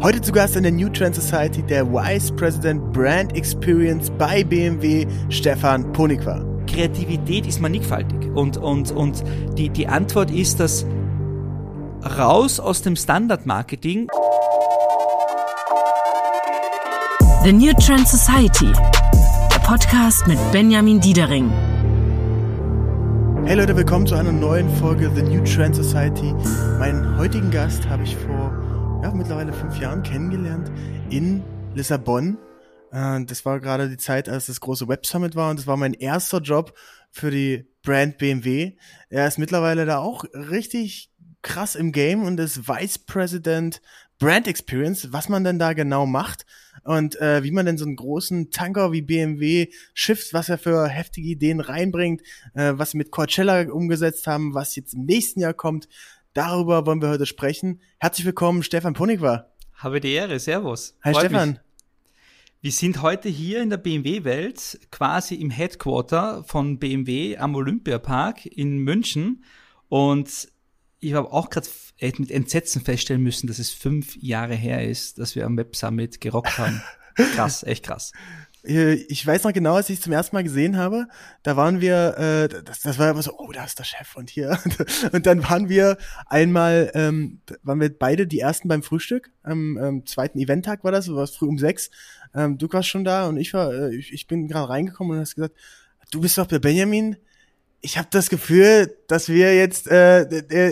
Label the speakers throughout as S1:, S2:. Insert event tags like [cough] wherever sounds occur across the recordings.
S1: Heute zu Gast in der New Trend Society der Vice President Brand Experience bei BMW, Stefan Ponigwa.
S2: Kreativität ist mannigfaltig und, und, und die, die Antwort ist, dass raus aus dem Standardmarketing.
S3: The New Trend Society, der Podcast mit Benjamin Diedering.
S1: Hey Leute, willkommen zu einer neuen Folge The New Trend Society. Meinen heutigen Gast habe ich vor ja, mittlerweile fünf Jahren kennengelernt in Lissabon. Äh, das war gerade die Zeit, als das große Web Summit war und das war mein erster Job für die Brand BMW. Er ist mittlerweile da auch richtig krass im Game und ist Vice President Brand Experience, was man denn da genau macht und äh, wie man denn so einen großen Tanker wie BMW schifft, was er für heftige Ideen reinbringt, äh, was sie mit Coachella umgesetzt haben, was jetzt im nächsten Jahr kommt. Darüber wollen wir heute sprechen. Herzlich willkommen, Stefan Ponigwa.
S2: Habe die Ehre, Servus.
S1: Hi
S2: Freut
S1: Stefan.
S2: Mich. Wir sind heute hier in der BMW-Welt, quasi im Headquarter von BMW am Olympiapark in München. Und ich habe auch gerade mit Entsetzen feststellen müssen, dass es fünf Jahre her ist, dass wir am Web Summit gerockt haben. [laughs] krass, echt krass.
S1: Ich weiß noch genau, als ich es zum ersten Mal gesehen habe, da waren wir, äh, das, das war immer so, oh, da ist der Chef und hier. [laughs] Und dann waren wir einmal, ähm, waren wir beide die ersten beim Frühstück. Am ähm, zweiten Eventtag war das, du warst früh um sechs. Ähm, du warst schon da und ich war, äh, ich, ich bin gerade reingekommen und hast gesagt, du bist doch der Benjamin, ich habe das Gefühl, dass wir jetzt äh,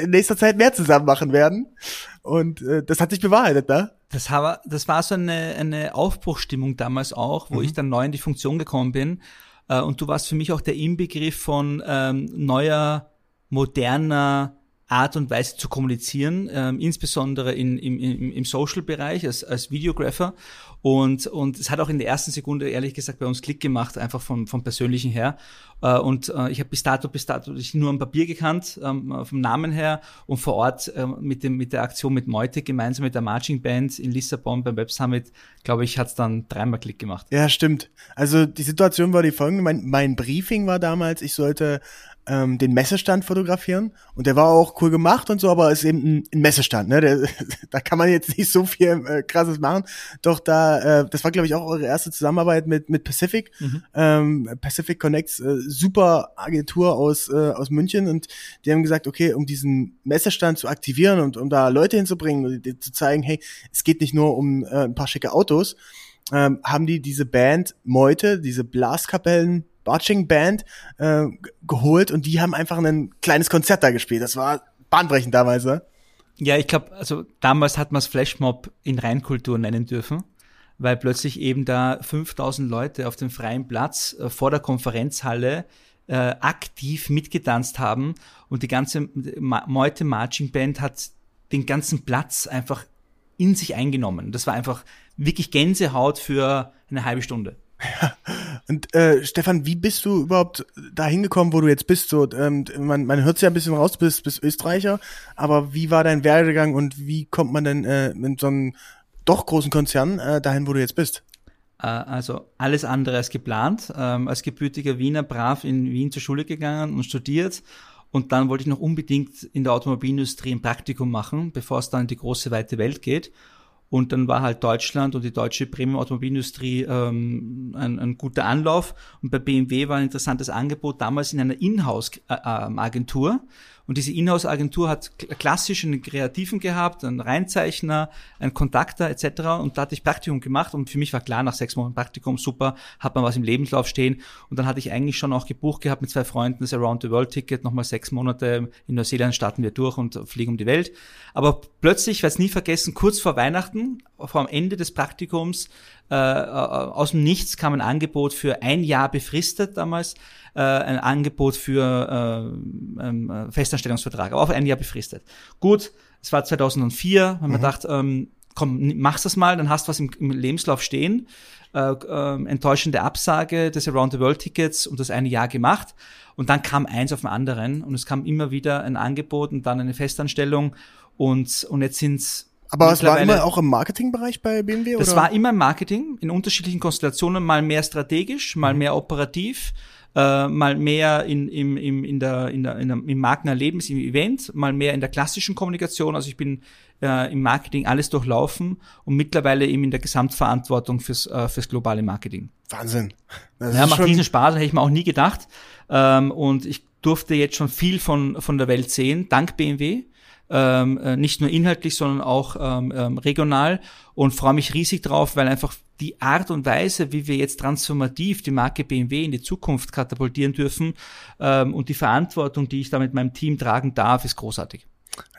S1: in nächster Zeit mehr zusammen machen werden. Und äh, das hat sich bewahrheitet, ne?
S2: Das, war, das war so eine, eine Aufbruchstimmung damals auch, wo mhm. ich dann neu in die Funktion gekommen bin. Äh, und du warst für mich auch der Inbegriff von ähm, neuer, moderner Art und Weise zu kommunizieren, ähm, insbesondere in, im, im, im Social-Bereich als, als Videographer. Und, und es hat auch in der ersten Sekunde, ehrlich gesagt, bei uns Klick gemacht, einfach vom, vom Persönlichen her. Äh, und äh, ich habe bis dato, bis dato dich nur am Papier gekannt, ähm, vom Namen her und vor Ort äh, mit, dem, mit der Aktion mit Meute gemeinsam mit der Marching Band in Lissabon beim Web Summit, glaube ich, hat es dann dreimal Klick gemacht.
S1: Ja, stimmt. Also die Situation war die folgende. Mein, mein Briefing war damals, ich sollte ähm, den Messestand fotografieren und der war auch cool gemacht und so, aber ist eben ein, ein Messestand, ne? Der, [laughs] da kann man jetzt nicht so viel äh, krasses machen. Doch da, äh, das war glaube ich auch eure erste Zusammenarbeit mit mit Pacific, mhm. ähm, Pacific Connects, äh, super Agentur aus äh, aus München und die haben gesagt, okay, um diesen Messestand zu aktivieren und um da Leute hinzubringen und zu zeigen, hey, es geht nicht nur um äh, ein paar schicke Autos, ähm, haben die diese Band Meute, diese Blaskapellen Marching Band äh, geholt und die haben einfach ein kleines Konzert da gespielt. Das war bahnbrechend damals?
S2: Ja, ich glaube, also damals hat man es Flashmob in Reinkultur nennen dürfen, weil plötzlich eben da 5000 Leute auf dem freien Platz äh, vor der Konferenzhalle äh, aktiv mitgetanzt haben und die ganze Meute Marching Band hat den ganzen Platz einfach in sich eingenommen. Das war einfach wirklich Gänsehaut für eine halbe Stunde.
S1: Ja. Und äh, Stefan, wie bist du überhaupt da hingekommen, wo du jetzt bist? So, ähm, man, man hört ja ein bisschen raus, du bist, bist Österreicher, aber wie war dein Werdegang und wie kommt man denn äh, mit so einem doch großen Konzern äh, dahin, wo du jetzt bist?
S2: Äh, also alles andere als geplant. Ähm, als gebürtiger Wiener brav in Wien zur Schule gegangen und studiert. Und dann wollte ich noch unbedingt in der Automobilindustrie ein Praktikum machen, bevor es dann in die große weite Welt geht. Und dann war halt Deutschland und die deutsche Premium-Automobilindustrie ähm, ein, ein guter Anlauf. Und bei BMW war ein interessantes Angebot damals in einer Inhouse-Agentur. Äh, und diese Inhouse-Agentur hat klassisch einen Kreativen gehabt, einen Reinzeichner, einen Kontakter etc. Und da hatte ich Praktikum gemacht und für mich war klar, nach sechs Monaten Praktikum, super, hat man was im Lebenslauf stehen. Und dann hatte ich eigentlich schon auch gebucht gehabt mit zwei Freunden das Around-the-World-Ticket, nochmal sechs Monate in Neuseeland starten wir durch und fliegen um die Welt. Aber plötzlich, ich werde es nie vergessen, kurz vor Weihnachten, vor dem Ende des Praktikums, äh, äh, aus dem Nichts kam ein Angebot für ein Jahr befristet damals, äh, ein Angebot für äh, ähm, Festanstellungsvertrag, aber auf ein Jahr befristet. Gut, es war 2004, wenn man mhm. dachte, ähm, komm, mach's das mal, dann hast du was im, im Lebenslauf stehen. Äh, äh, enttäuschende Absage des Around the World Tickets und das eine Jahr gemacht. Und dann kam eins auf den anderen und es kam immer wieder ein Angebot und dann eine Festanstellung und, und jetzt sind's
S1: aber es war immer auch im Marketingbereich bei BMW?
S2: Das war immer im Marketing, in unterschiedlichen Konstellationen, mal mehr strategisch, mal mhm. mehr operativ, äh, mal mehr in, im, im, in der, in der, in der, im Markenerlebnis, im Event, mal mehr in der klassischen Kommunikation. Also ich bin äh, im Marketing alles durchlaufen und mittlerweile eben in der Gesamtverantwortung fürs, äh, fürs globale Marketing.
S1: Wahnsinn.
S2: Das ja, macht riesen Spaß, hätte ich mir auch nie gedacht. Ähm, und ich durfte jetzt schon viel von, von der Welt sehen, dank BMW. Ähm, äh, nicht nur inhaltlich, sondern auch ähm, ähm, regional und freue mich riesig drauf, weil einfach die Art und Weise, wie wir jetzt transformativ die Marke BMW in die Zukunft katapultieren dürfen ähm, und die Verantwortung, die ich da mit meinem Team tragen darf, ist großartig.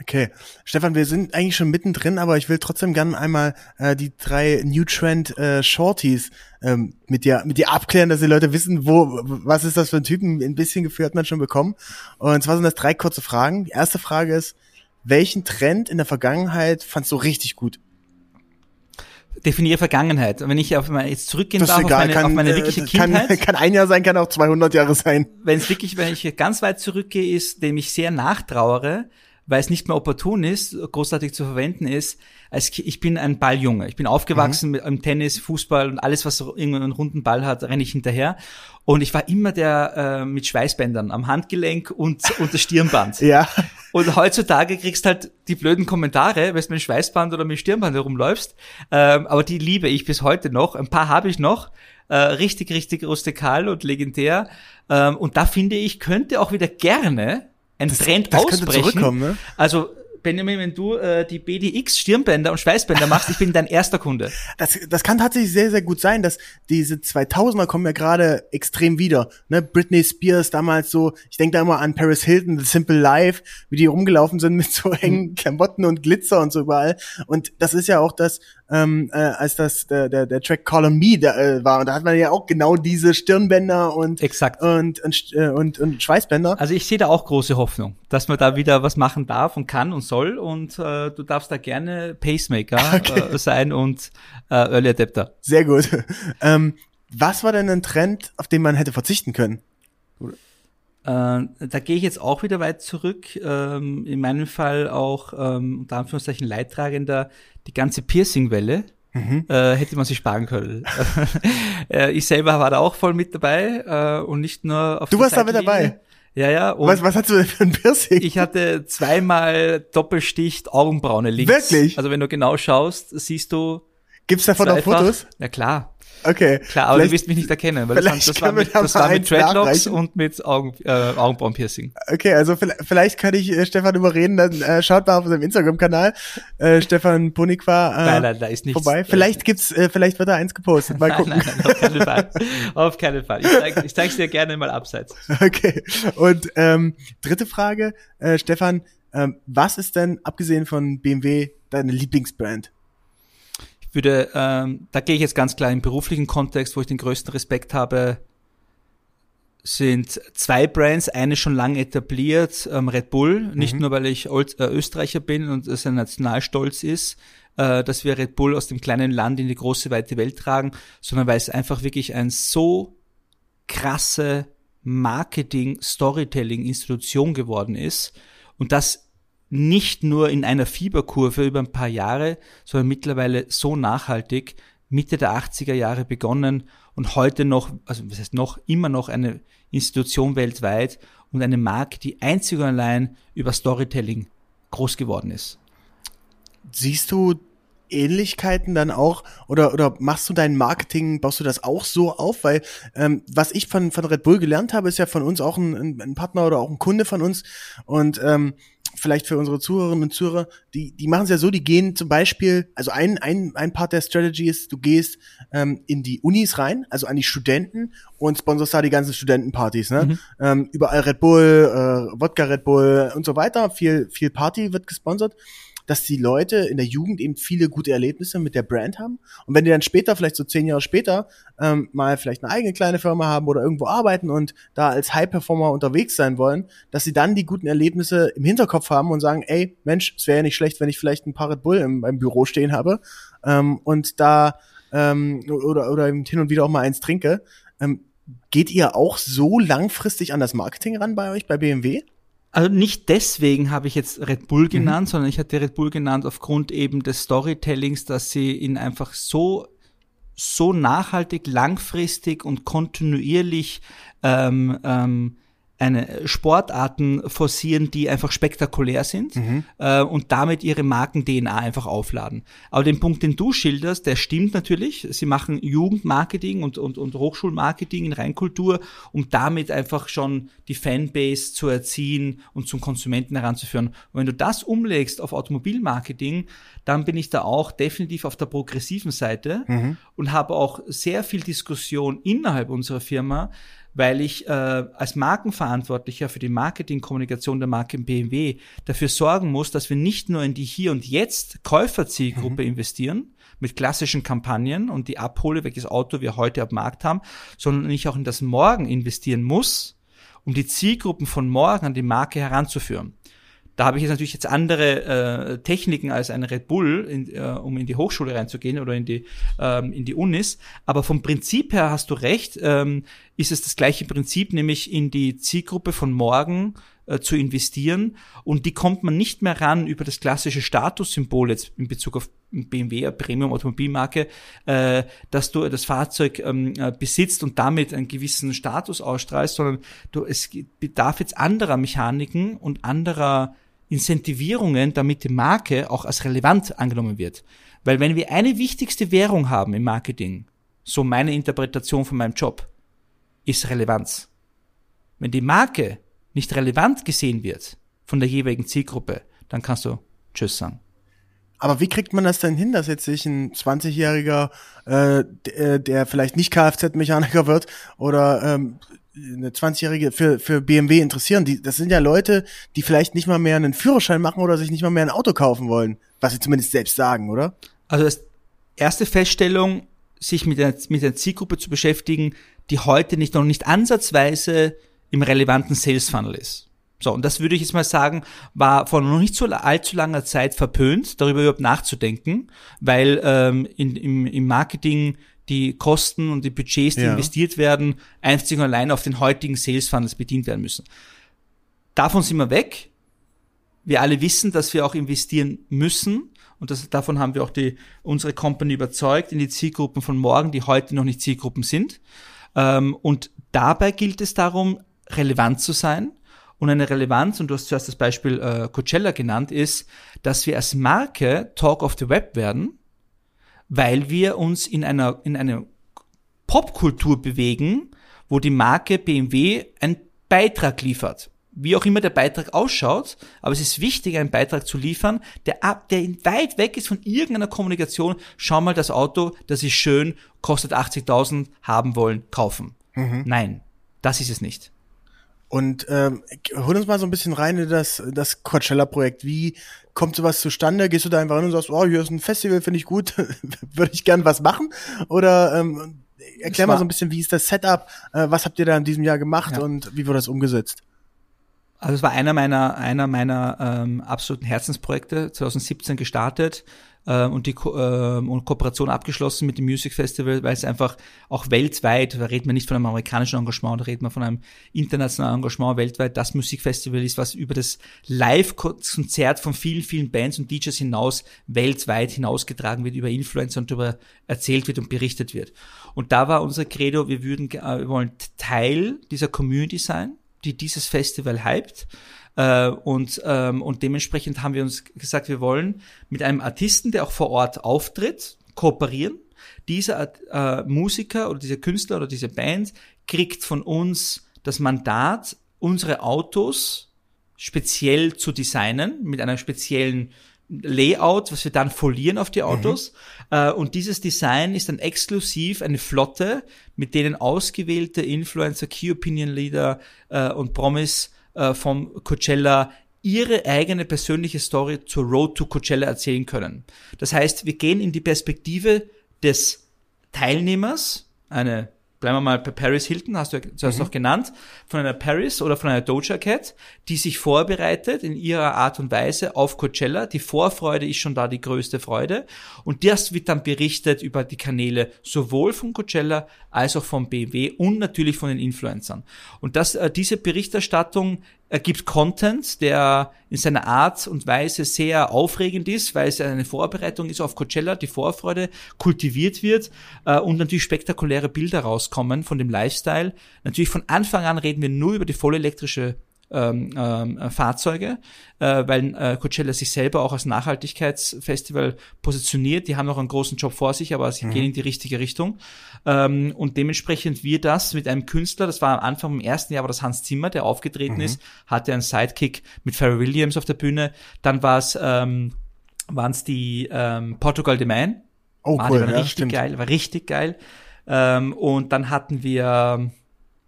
S1: Okay, Stefan, wir sind eigentlich schon mittendrin, aber ich will trotzdem gerne einmal äh, die drei New Trend äh, Shorties ähm, mit dir mit dir abklären, dass die Leute wissen, wo was ist das für ein Typen. Ein bisschen Gefühl hat man schon bekommen. Und zwar sind das drei kurze Fragen. Die erste Frage ist: Welchen Trend in der Vergangenheit fandst du richtig gut?
S2: definiere Vergangenheit. Wenn ich auf meine, jetzt zurückgehen das darf
S1: egal,
S2: auf, meine,
S1: kann,
S2: auf meine wirkliche
S1: kann,
S2: Kindheit. [laughs]
S1: Kann ein Jahr sein, kann auch 200 Jahre sein.
S2: Wenn es wirklich, wenn ich ganz weit zurückgehe, ist, dem ich sehr nachtrauere, weil es nicht mehr opportun ist, großartig zu verwenden ist. Als ich bin ein Balljunge. Ich bin aufgewachsen mhm. mit im Tennis, Fußball und alles, was irgendeinen runden Ball hat, renne ich hinterher. Und ich war immer der äh, mit Schweißbändern am Handgelenk und, und das Stirnband. [laughs]
S1: ja.
S2: Und heutzutage kriegst halt die blöden Kommentare, wenn du mit Schweißband oder mit Stirnband herumläufst. Ähm, aber die liebe ich bis heute noch. Ein paar habe ich noch. Äh, richtig, richtig rustikal und legendär. Ähm, und da finde ich, könnte auch wieder gerne ein das, das ausbrechen. Ne? Also Benjamin, wenn du äh, die BDX Stirnbänder und Schweißbänder machst, ich bin dein erster Kunde. [laughs]
S1: Das, das kann tatsächlich sehr, sehr gut sein, dass diese 2000er kommen ja gerade extrem wieder. Ne? Britney Spears damals so, ich denke da immer an Paris Hilton, The Simple Life, wie die rumgelaufen sind mit so engen Klamotten und Glitzer und so überall. Und das ist ja auch das, ähm, äh, als das der, der, der Track Call on Me da, äh, war. Und da hat man ja auch genau diese Stirnbänder und
S2: Exakt.
S1: Und, und, äh, und, und Schweißbänder.
S2: Also ich sehe da auch große Hoffnung, dass man da wieder was machen darf und kann und soll. Und äh, du darfst da gerne Pacemaker [laughs] okay. äh, sein und äh, Early Adapter.
S1: Sehr gut. [laughs] ähm, was war denn ein Trend, auf den man hätte verzichten können?
S2: Äh, da gehe ich jetzt auch wieder weit zurück. Ähm, in meinem Fall auch ähm, unter Anführungszeichen Leidtragender die ganze Piercing-Welle. Mhm. Äh, hätte man sich sparen können. [laughs] äh, ich selber war da auch voll mit dabei äh, und nicht nur auf
S1: Du warst da mit dabei?
S2: Ja, ja.
S1: Was, was hast du denn für ein Piercing?
S2: Ich hatte zweimal Doppelsticht Augenbraune links.
S1: Wirklich?
S2: Also wenn du genau schaust, siehst du.
S1: Gibt's davon auch Fotos?
S2: Ja klar.
S1: Okay.
S2: Klar, aber du wirst mich nicht erkennen, weil das, das war mit, das war mit Dreadlocks und mit Augen, äh, Augenbrauenpiercing.
S1: Okay, also vielleicht kann ich äh, Stefan überreden, dann äh, schaut mal auf unserem Instagram-Kanal, äh, Stefan Ponikwa äh,
S2: nein, nein, da ist nichts,
S1: vorbei. Vielleicht gibt's, äh, vielleicht wird da eins gepostet. Mal [laughs] gucken.
S2: nein, nein, nein, auf keinen Fall. auf keinen Fall. Ich, zeig, ich zeig's dir gerne mal abseits. [laughs]
S1: Okay. Und ähm, dritte Frage, äh, Stefan, ähm, was ist denn, abgesehen von BMW, deine Lieblingsbrand?
S2: Würde, ähm, da gehe ich jetzt ganz klar im beruflichen Kontext, wo ich den größten Respekt habe, sind zwei Brands, eine schon lange etabliert, ähm, Red Bull, mhm. nicht nur weil ich Old, äh, Österreicher bin und es ein Nationalstolz ist, äh, dass wir Red Bull aus dem kleinen Land in die große weite Welt tragen, sondern weil es einfach wirklich ein so krasse Marketing, Storytelling Institution geworden ist und das nicht nur in einer Fieberkurve über ein paar Jahre, sondern mittlerweile so nachhaltig, Mitte der 80er Jahre begonnen und heute noch, also was heißt noch, immer noch eine Institution weltweit und eine Marke, die einzig und allein über Storytelling groß geworden ist.
S1: Siehst du Ähnlichkeiten dann auch oder oder machst du dein Marketing, baust du das auch so auf? Weil ähm, was ich von von Red Bull gelernt habe, ist ja von uns auch ein, ein Partner oder auch ein Kunde von uns und ähm, vielleicht für unsere Zuhörerinnen und Zuhörer, die, die machen es ja so, die gehen zum Beispiel, also ein, ein, ein Part der Strategy ist, du gehst ähm, in die Unis rein, also an die Studenten und sponsorst da die ganzen Studentenpartys, ne? Mhm. Ähm, überall Red Bull, äh, Wodka Red Bull und so weiter, viel, viel Party wird gesponsert dass die Leute in der Jugend eben viele gute Erlebnisse mit der Brand haben. Und wenn die dann später, vielleicht so zehn Jahre später, ähm, mal vielleicht eine eigene kleine Firma haben oder irgendwo arbeiten und da als High-Performer unterwegs sein wollen, dass sie dann die guten Erlebnisse im Hinterkopf haben und sagen, ey, Mensch, es wäre ja nicht schlecht, wenn ich vielleicht ein paar Red Bull im, im Büro stehen habe ähm, und da ähm, oder, oder hin und wieder auch mal eins trinke. Ähm, geht ihr auch so langfristig an das Marketing ran bei euch, bei BMW?
S2: Also nicht deswegen habe ich jetzt Red Bull mhm. genannt, mhm. sondern ich hatte Red Bull genannt aufgrund eben des Storytellings, dass sie ihn einfach so so nachhaltig, langfristig und kontinuierlich ähm, ähm, eine Sportarten forcieren, die einfach spektakulär sind mhm. äh, und damit ihre Marken-DNA einfach aufladen. Aber den Punkt, den du schilderst, der stimmt natürlich. Sie machen Jugendmarketing und, und, und Hochschulmarketing in Reinkultur, um damit einfach schon die Fanbase zu erziehen und zum Konsumenten heranzuführen. Und wenn du das umlegst auf Automobilmarketing, dann bin ich da auch definitiv auf der progressiven Seite mhm. und habe auch sehr viel Diskussion innerhalb unserer Firma, weil ich äh, als Markenverantwortlicher für die Marketingkommunikation der Marke BMW dafür sorgen muss, dass wir nicht nur in die Hier und Jetzt Käuferzielgruppe mhm. investieren, mit klassischen Kampagnen und die abhole, welches Auto wir heute am Markt haben, sondern ich auch in das Morgen investieren muss, um die Zielgruppen von morgen an die Marke heranzuführen. Da habe ich jetzt natürlich jetzt andere äh, Techniken als ein Red Bull, in, äh, um in die Hochschule reinzugehen oder in die, ähm, in die Unis. Aber vom Prinzip her hast du recht, ähm, ist es das gleiche Prinzip, nämlich in die Zielgruppe von morgen äh, zu investieren. Und die kommt man nicht mehr ran über das klassische Statussymbol jetzt in Bezug auf BMW, eine Premium-Automobilmarke, äh, dass du das Fahrzeug ähm, äh, besitzt und damit einen gewissen Status ausstrahlst, sondern du, es bedarf jetzt anderer Mechaniken und anderer Incentivierungen, damit die Marke auch als relevant angenommen wird. Weil wenn wir eine wichtigste Währung haben im Marketing, so meine Interpretation von meinem Job, ist Relevanz. Wenn die Marke nicht relevant gesehen wird von der jeweiligen Zielgruppe, dann kannst du Tschüss sagen.
S1: Aber wie kriegt man das denn hin, dass jetzt sich ein 20-Jähriger, äh, der, der vielleicht nicht Kfz-Mechaniker wird oder ähm, eine 20-Jährige für, für BMW interessieren. Die, das sind ja Leute, die vielleicht nicht mal mehr einen Führerschein machen oder sich nicht mal mehr ein Auto kaufen wollen. Was sie zumindest selbst sagen, oder?
S2: Also das erste Feststellung, sich mit der, mit der Zielgruppe zu beschäftigen, die heute nicht noch nicht ansatzweise im relevanten Sales Funnel ist. So, und das würde ich jetzt mal sagen, war vor noch nicht so allzu langer Zeit verpönt, darüber überhaupt nachzudenken, weil ähm, in, im, im Marketing die Kosten und die Budgets, die ja. investiert werden, einzig und allein auf den heutigen Sales Funnels bedient werden müssen. Davon sind wir weg. Wir alle wissen, dass wir auch investieren müssen. Und das, davon haben wir auch die, unsere Company überzeugt in die Zielgruppen von morgen, die heute noch nicht Zielgruppen sind. Ähm, und dabei gilt es darum, relevant zu sein. Und eine Relevanz, und du hast zuerst das Beispiel äh, Coachella genannt, ist, dass wir als Marke Talk of the Web werden weil wir uns in einer, in einer Popkultur bewegen, wo die Marke BMW einen Beitrag liefert. Wie auch immer der Beitrag ausschaut, aber es ist wichtig, einen Beitrag zu liefern, der, ab, der weit weg ist von irgendeiner Kommunikation. Schau mal das Auto, das ist schön, kostet 80.000, haben wollen, kaufen. Mhm. Nein, das ist es nicht.
S1: Und ähm, hol uns mal so ein bisschen rein in das, das Coachella-Projekt. Wie kommt sowas zustande? Gehst du da einfach hin und sagst, oh, hier ist ein Festival, finde ich gut, [laughs] würde ich gern was machen? Oder ähm, erklär mal so ein bisschen, wie ist das Setup? Äh, was habt ihr da in diesem Jahr gemacht ja. und wie wurde das umgesetzt?
S2: Also es war einer meiner, einer meiner ähm, absoluten Herzensprojekte, 2017 gestartet äh, und die Ko äh, und Kooperation abgeschlossen mit dem Music Festival, weil es einfach auch weltweit, da reden wir nicht von einem amerikanischen Engagement, da reden wir von einem internationalen Engagement weltweit, das Musikfestival ist, was über das Live-Konzert von vielen, vielen Bands und DJs hinaus weltweit hinausgetragen wird, über Influencer und darüber erzählt wird und berichtet wird. Und da war unser Credo, wir würden, äh, wir wollen Teil dieser Community sein, die dieses Festival hypt äh, und, ähm, und dementsprechend haben wir uns gesagt, wir wollen mit einem Artisten, der auch vor Ort auftritt, kooperieren. Dieser äh, Musiker oder dieser Künstler oder diese Band kriegt von uns das Mandat, unsere Autos speziell zu designen, mit einer speziellen Layout, was wir dann folieren auf die mhm. Autos. Mhm. Äh, und dieses Design ist dann exklusiv eine Flotte, mit denen ausgewählte Influencer, Key Opinion Leader äh, und Promis äh, vom Coachella ihre eigene persönliche Story zur Road to Coachella erzählen können. Das heißt, wir gehen in die Perspektive des Teilnehmers, eine bleiben wir mal bei Paris Hilton, hast du zuerst mhm. noch genannt, von einer Paris oder von einer Doja Cat, die sich vorbereitet in ihrer Art und Weise auf Coachella. Die Vorfreude ist schon da die größte Freude. Und das wird dann berichtet über die Kanäle sowohl von Coachella als auch vom BMW und natürlich von den Influencern. Und das, äh, diese Berichterstattung er gibt Content, der in seiner Art und Weise sehr aufregend ist, weil es eine Vorbereitung ist auf Coachella, die Vorfreude kultiviert wird äh, und natürlich spektakuläre Bilder rauskommen von dem Lifestyle. Natürlich von Anfang an reden wir nur über die vollelektrische ähm, ähm, Fahrzeuge, äh, weil äh, Coachella sich selber auch als Nachhaltigkeitsfestival positioniert. Die haben noch einen großen Job vor sich, aber sie mhm. gehen in die richtige Richtung. Ähm, und dementsprechend wir das mit einem Künstler, das war am Anfang im ersten Jahr, war das Hans Zimmer, der aufgetreten mhm. ist, hatte einen Sidekick mit Pharrell Williams auf der Bühne. Dann war es ähm, waren es die ähm, Portugal de Man.
S1: Oh,
S2: war,
S1: cool,
S2: war
S1: ja,
S2: richtig
S1: stimmt.
S2: geil, war richtig geil. Ähm, und dann hatten wir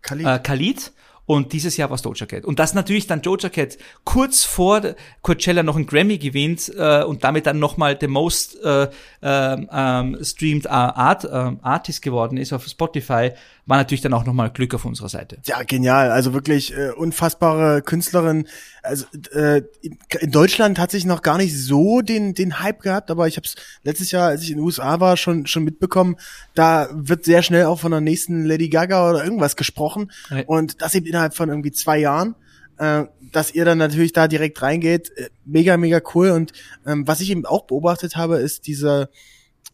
S1: Khalid.
S2: äh, Khalid. Und dieses Jahr war es Doja Cat. Und das natürlich dann Doja Cat kurz vor Coachella noch einen Grammy gewinnt äh, und damit dann nochmal the most äh, ähm, ähm, streamed Art, äh, Artist geworden ist auf Spotify, war natürlich dann auch nochmal Glück auf unserer Seite.
S1: Ja, genial. Also wirklich äh, unfassbare Künstlerin. Also äh, in Deutschland hat sich noch gar nicht so den den Hype gehabt, aber ich habe es letztes Jahr, als ich in den USA war, schon schon mitbekommen. Da wird sehr schnell auch von der nächsten Lady Gaga oder irgendwas gesprochen
S2: Ja.
S1: und das eben innerhalb von irgendwie zwei Jahren. Äh, dass ihr dann natürlich da direkt reingeht, äh, mega mega cool. Und ähm, was ich eben auch beobachtet habe, ist diese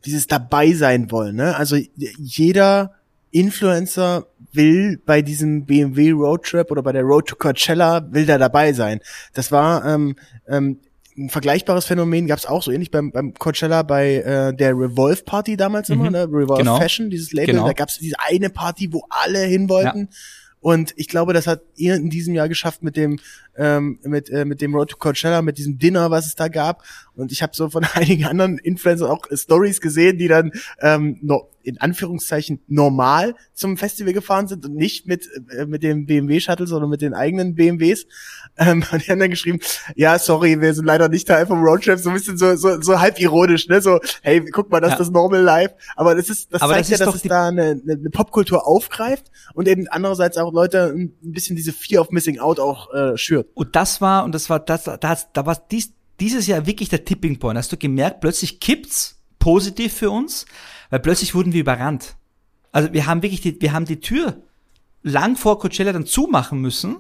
S1: dieses dabei sein wollen. Ne? Also jeder Influencer will bei diesem BMW Roadtrip oder bei der Road to Coachella will da dabei sein. Das war ähm, ähm, ein vergleichbares Phänomen gab es auch so ähnlich beim, beim Coachella bei äh, der Revolve Party damals immer,
S2: Mhm.
S1: ne? Revolve
S2: Genau.
S1: Fashion, dieses Label.
S2: Genau.
S1: Da gab es diese eine Party, wo alle hin wollten. Und ich glaube, das hat ihr in diesem Jahr geschafft mit dem ähm, mit äh, mit dem Road to Coachella, mit diesem Dinner, was es da gab. Und ich habe so von [laughs] einigen anderen Influencern auch äh, Stories gesehen, die dann ähm, no, in Anführungszeichen normal zum Festival gefahren sind und nicht mit äh, mit dem BMW Shuttle, sondern mit den eigenen BMWs. Ähm, [laughs] und die haben dann geschrieben, ja, sorry, wir sind leider nicht Teil vom Roadtrip, so ein bisschen so so, so halb ironisch, ne? So, hey, guck mal, das
S2: Ja.
S1: ist das Normal Life. Aber das ist das
S2: Aber
S1: zeigt
S2: das
S1: ja, dass es da eine, eine, Popkultur aufgreift und eben andererseits auch Leute ein ein bisschen diese Fear of Missing Out auch äh, schürt.
S2: Und das war, und das war, das, da, da war dies, dieses Jahr wirklich der Tipping Point. Hast du gemerkt, plötzlich kippt's positiv für uns, weil plötzlich wurden wir überrannt. Also wir haben wirklich die, wir haben die Tür lang vor Coachella dann zumachen müssen,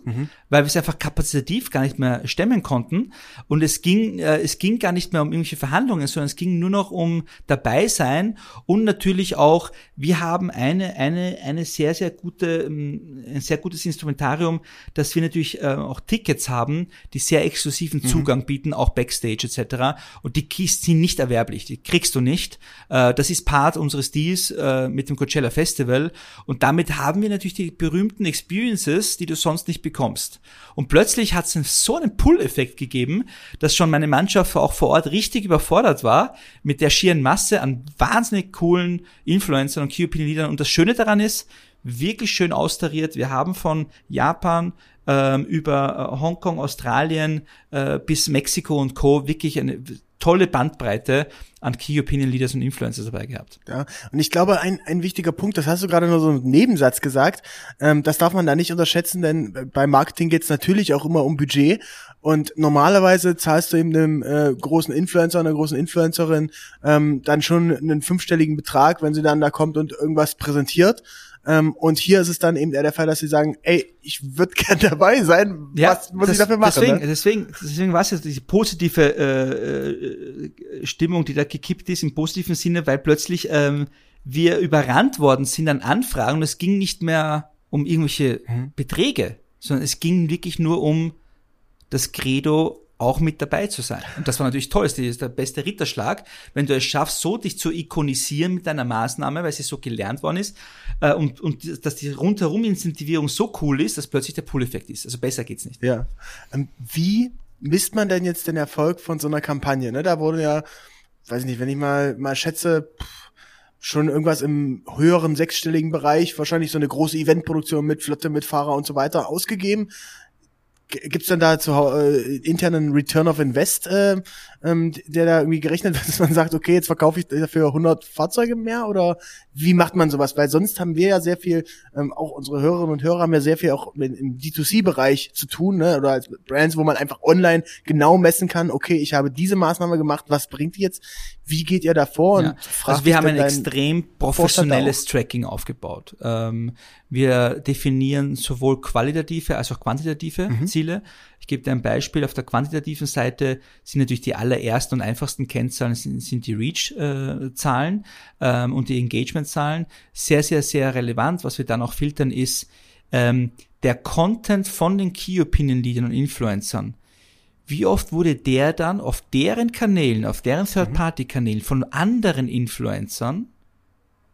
S2: weil wir es einfach kapazitativ gar nicht mehr stemmen konnten. Und es ging, äh, es ging gar nicht mehr um irgendwelche Verhandlungen, sondern es ging nur noch um dabei sein und natürlich auch, wir haben eine, eine, eine sehr, sehr gute, ähm, ein sehr gutes Instrumentarium, dass wir natürlich äh, auch Tickets haben, die sehr exklusiven Zugang bieten, auch Backstage etc. Und die Keys sind nicht erwerblich, die kriegst du nicht. Äh, das ist Part unseres Deals äh, mit dem Coachella Festival. Und damit haben wir natürlich die berühmten Experiences, die du sonst nicht bekommst. Und plötzlich hat es so einen Pull-Effekt gegeben, dass schon meine Mannschaft auch vor Ort richtig überfordert war mit der schieren Masse an wahnsinnig coolen Influencern und Key Opinion Leadern. Und das Schöne daran ist, wirklich schön austariert. Wir haben von Japan ähm, über äh, Hongkong, Australien äh, bis Mexiko und Co. wirklich eine tolle Bandbreite an Key Opinion Leaders und Influencers dabei gehabt.
S1: Ja, und ich glaube, ein, ein wichtiger Punkt, das hast du gerade nur so einen Nebensatz gesagt, ähm, das darf man da nicht unterschätzen, denn bei Marketing geht es natürlich auch immer um Budget. Und normalerweise zahlst du eben einem äh, großen Influencer, einer großen Influencerin ähm, dann schon einen fünfstelligen Betrag, wenn sie dann da kommt und irgendwas präsentiert. Ähm, und hier ist es dann eben eher der Fall, dass sie sagen, ey, ich würde [laughs] gern dabei sein, was muss ich
S2: das-
S1: dafür machen?
S2: Deswegen,
S1: ne?
S2: deswegen, deswegen war es jetzt diese positive äh, äh, Stimmung, die da gekippt ist, im positiven Sinne, weil plötzlich ähm, wir überrannt worden sind an Anfragen und es ging nicht mehr um irgendwelche
S1: Mhm.
S2: Beträge, sondern es ging wirklich nur um das Credo auch mit dabei zu sein. Und das war natürlich toll, das ist der beste Ritterschlag, wenn du es schaffst, so dich zu ikonisieren mit deiner Maßnahme, weil sie so gelernt worden ist, äh, und, und dass die rundherum Incentivierung so cool ist, dass plötzlich der Pull-Effekt ist. Also besser geht's nicht.
S1: Ja. Ähm, wie misst man denn jetzt den Erfolg von so einer Kampagne? Ne? Da wurde ja, weiß ich nicht, wenn ich mal mal schätze, schon irgendwas im höheren sechsstelligen Bereich, wahrscheinlich so eine große Eventproduktion mit Flotte, mit Fahrer und so weiter ausgegeben. Gibt's denn da zu, äh, internen Return of Invest, äh, ähm, der da irgendwie gerechnet wird, [laughs] dass man sagt, okay, jetzt verkaufe ich dafür 100 Fahrzeuge mehr oder wie macht man sowas? Weil sonst haben wir ja sehr viel, ähm, auch unsere Hörerinnen und Hörer haben ja sehr viel auch im, im D2C-Bereich zu tun, ne? oder als Brands, wo man einfach online genau messen kann, okay, ich habe diese Maßnahme gemacht, was bringt die jetzt? Wie geht ihr davor?
S2: Ja.
S1: Und fragt
S2: Also wir haben ein extrem professionelles Tracking aufgebaut. Ähm, wir definieren sowohl qualitative als auch quantitative
S1: Mhm.
S2: Ziele. Ich gebe dir ein Beispiel. Auf der quantitativen Seite sind natürlich die allerersten und einfachsten Kennzahlen sind, sind die Reach-Zahlen ähm, und die Engagement-Zahlen. Sehr, sehr, sehr relevant. Was wir dann auch filtern ist ähm, der Content von den Key Opinion Leadern und Influencern wie oft wurde der dann auf deren Kanälen, auf deren Third-Party-Kanälen von anderen Influencern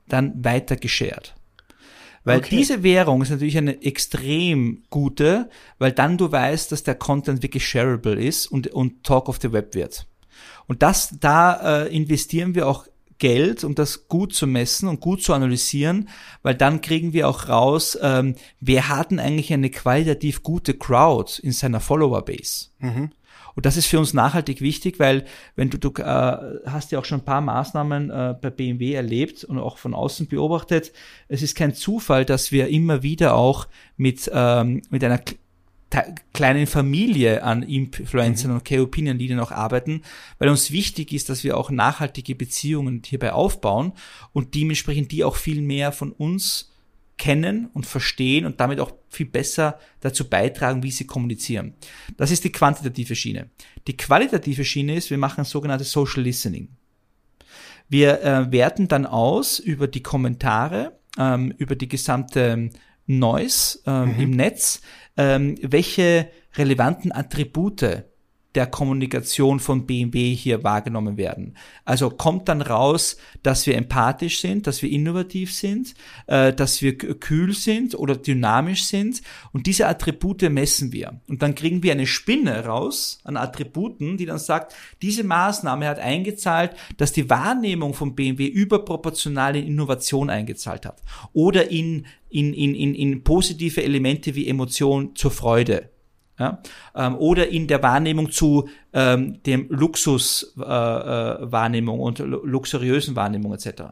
S2: dann weiter geshared. Weil okay. diese Währung ist natürlich eine extrem gute, weil dann du weißt, dass der Content wirklich shareable ist und, und Talk of the Web wird. Und das, da äh, investieren wir auch Geld, um das gut zu messen und gut zu analysieren, weil dann kriegen wir auch raus, ähm, wer hat denn eigentlich eine qualitativ gute Crowd in seiner Follower-Base. Mhm. Und das ist für uns nachhaltig wichtig, weil wenn du, du äh, hast ja auch schon ein paar Maßnahmen äh, bei BMW erlebt und auch von außen beobachtet, es ist kein Zufall, dass wir immer wieder auch mit, ähm, mit einer kleinen Familie an Influencern mhm. und K-Opinion-Leadern auch arbeiten, weil uns wichtig ist, dass wir auch nachhaltige Beziehungen hierbei aufbauen und dementsprechend die auch viel mehr von uns kennen und verstehen und damit auch viel besser dazu beitragen, wie sie kommunizieren. Das ist die quantitative Schiene. Die qualitative Schiene ist, wir machen sogenanntes Social Listening. Wir äh, werten dann aus über die Kommentare, ähm, über die gesamte Noise ähm, mhm. im Netz, ähm, welche relevanten Attribute der Kommunikation von BMW hier wahrgenommen werden. Also kommt dann raus, dass wir empathisch sind, dass wir innovativ sind, äh, dass wir kühl sind oder dynamisch sind und diese Attribute messen wir. Und dann kriegen wir eine Spinne raus an Attributen, die dann sagt, diese Maßnahme hat eingezahlt, dass die Wahrnehmung von BMW überproportional in Innovation eingezahlt hat oder in, in, in, in, in positive Elemente wie Emotion zur Freude ja? Ähm, oder in der Wahrnehmung zu ähm, dem Luxuswahrnehmung äh, äh, und luxuriösen Wahrnehmung etc.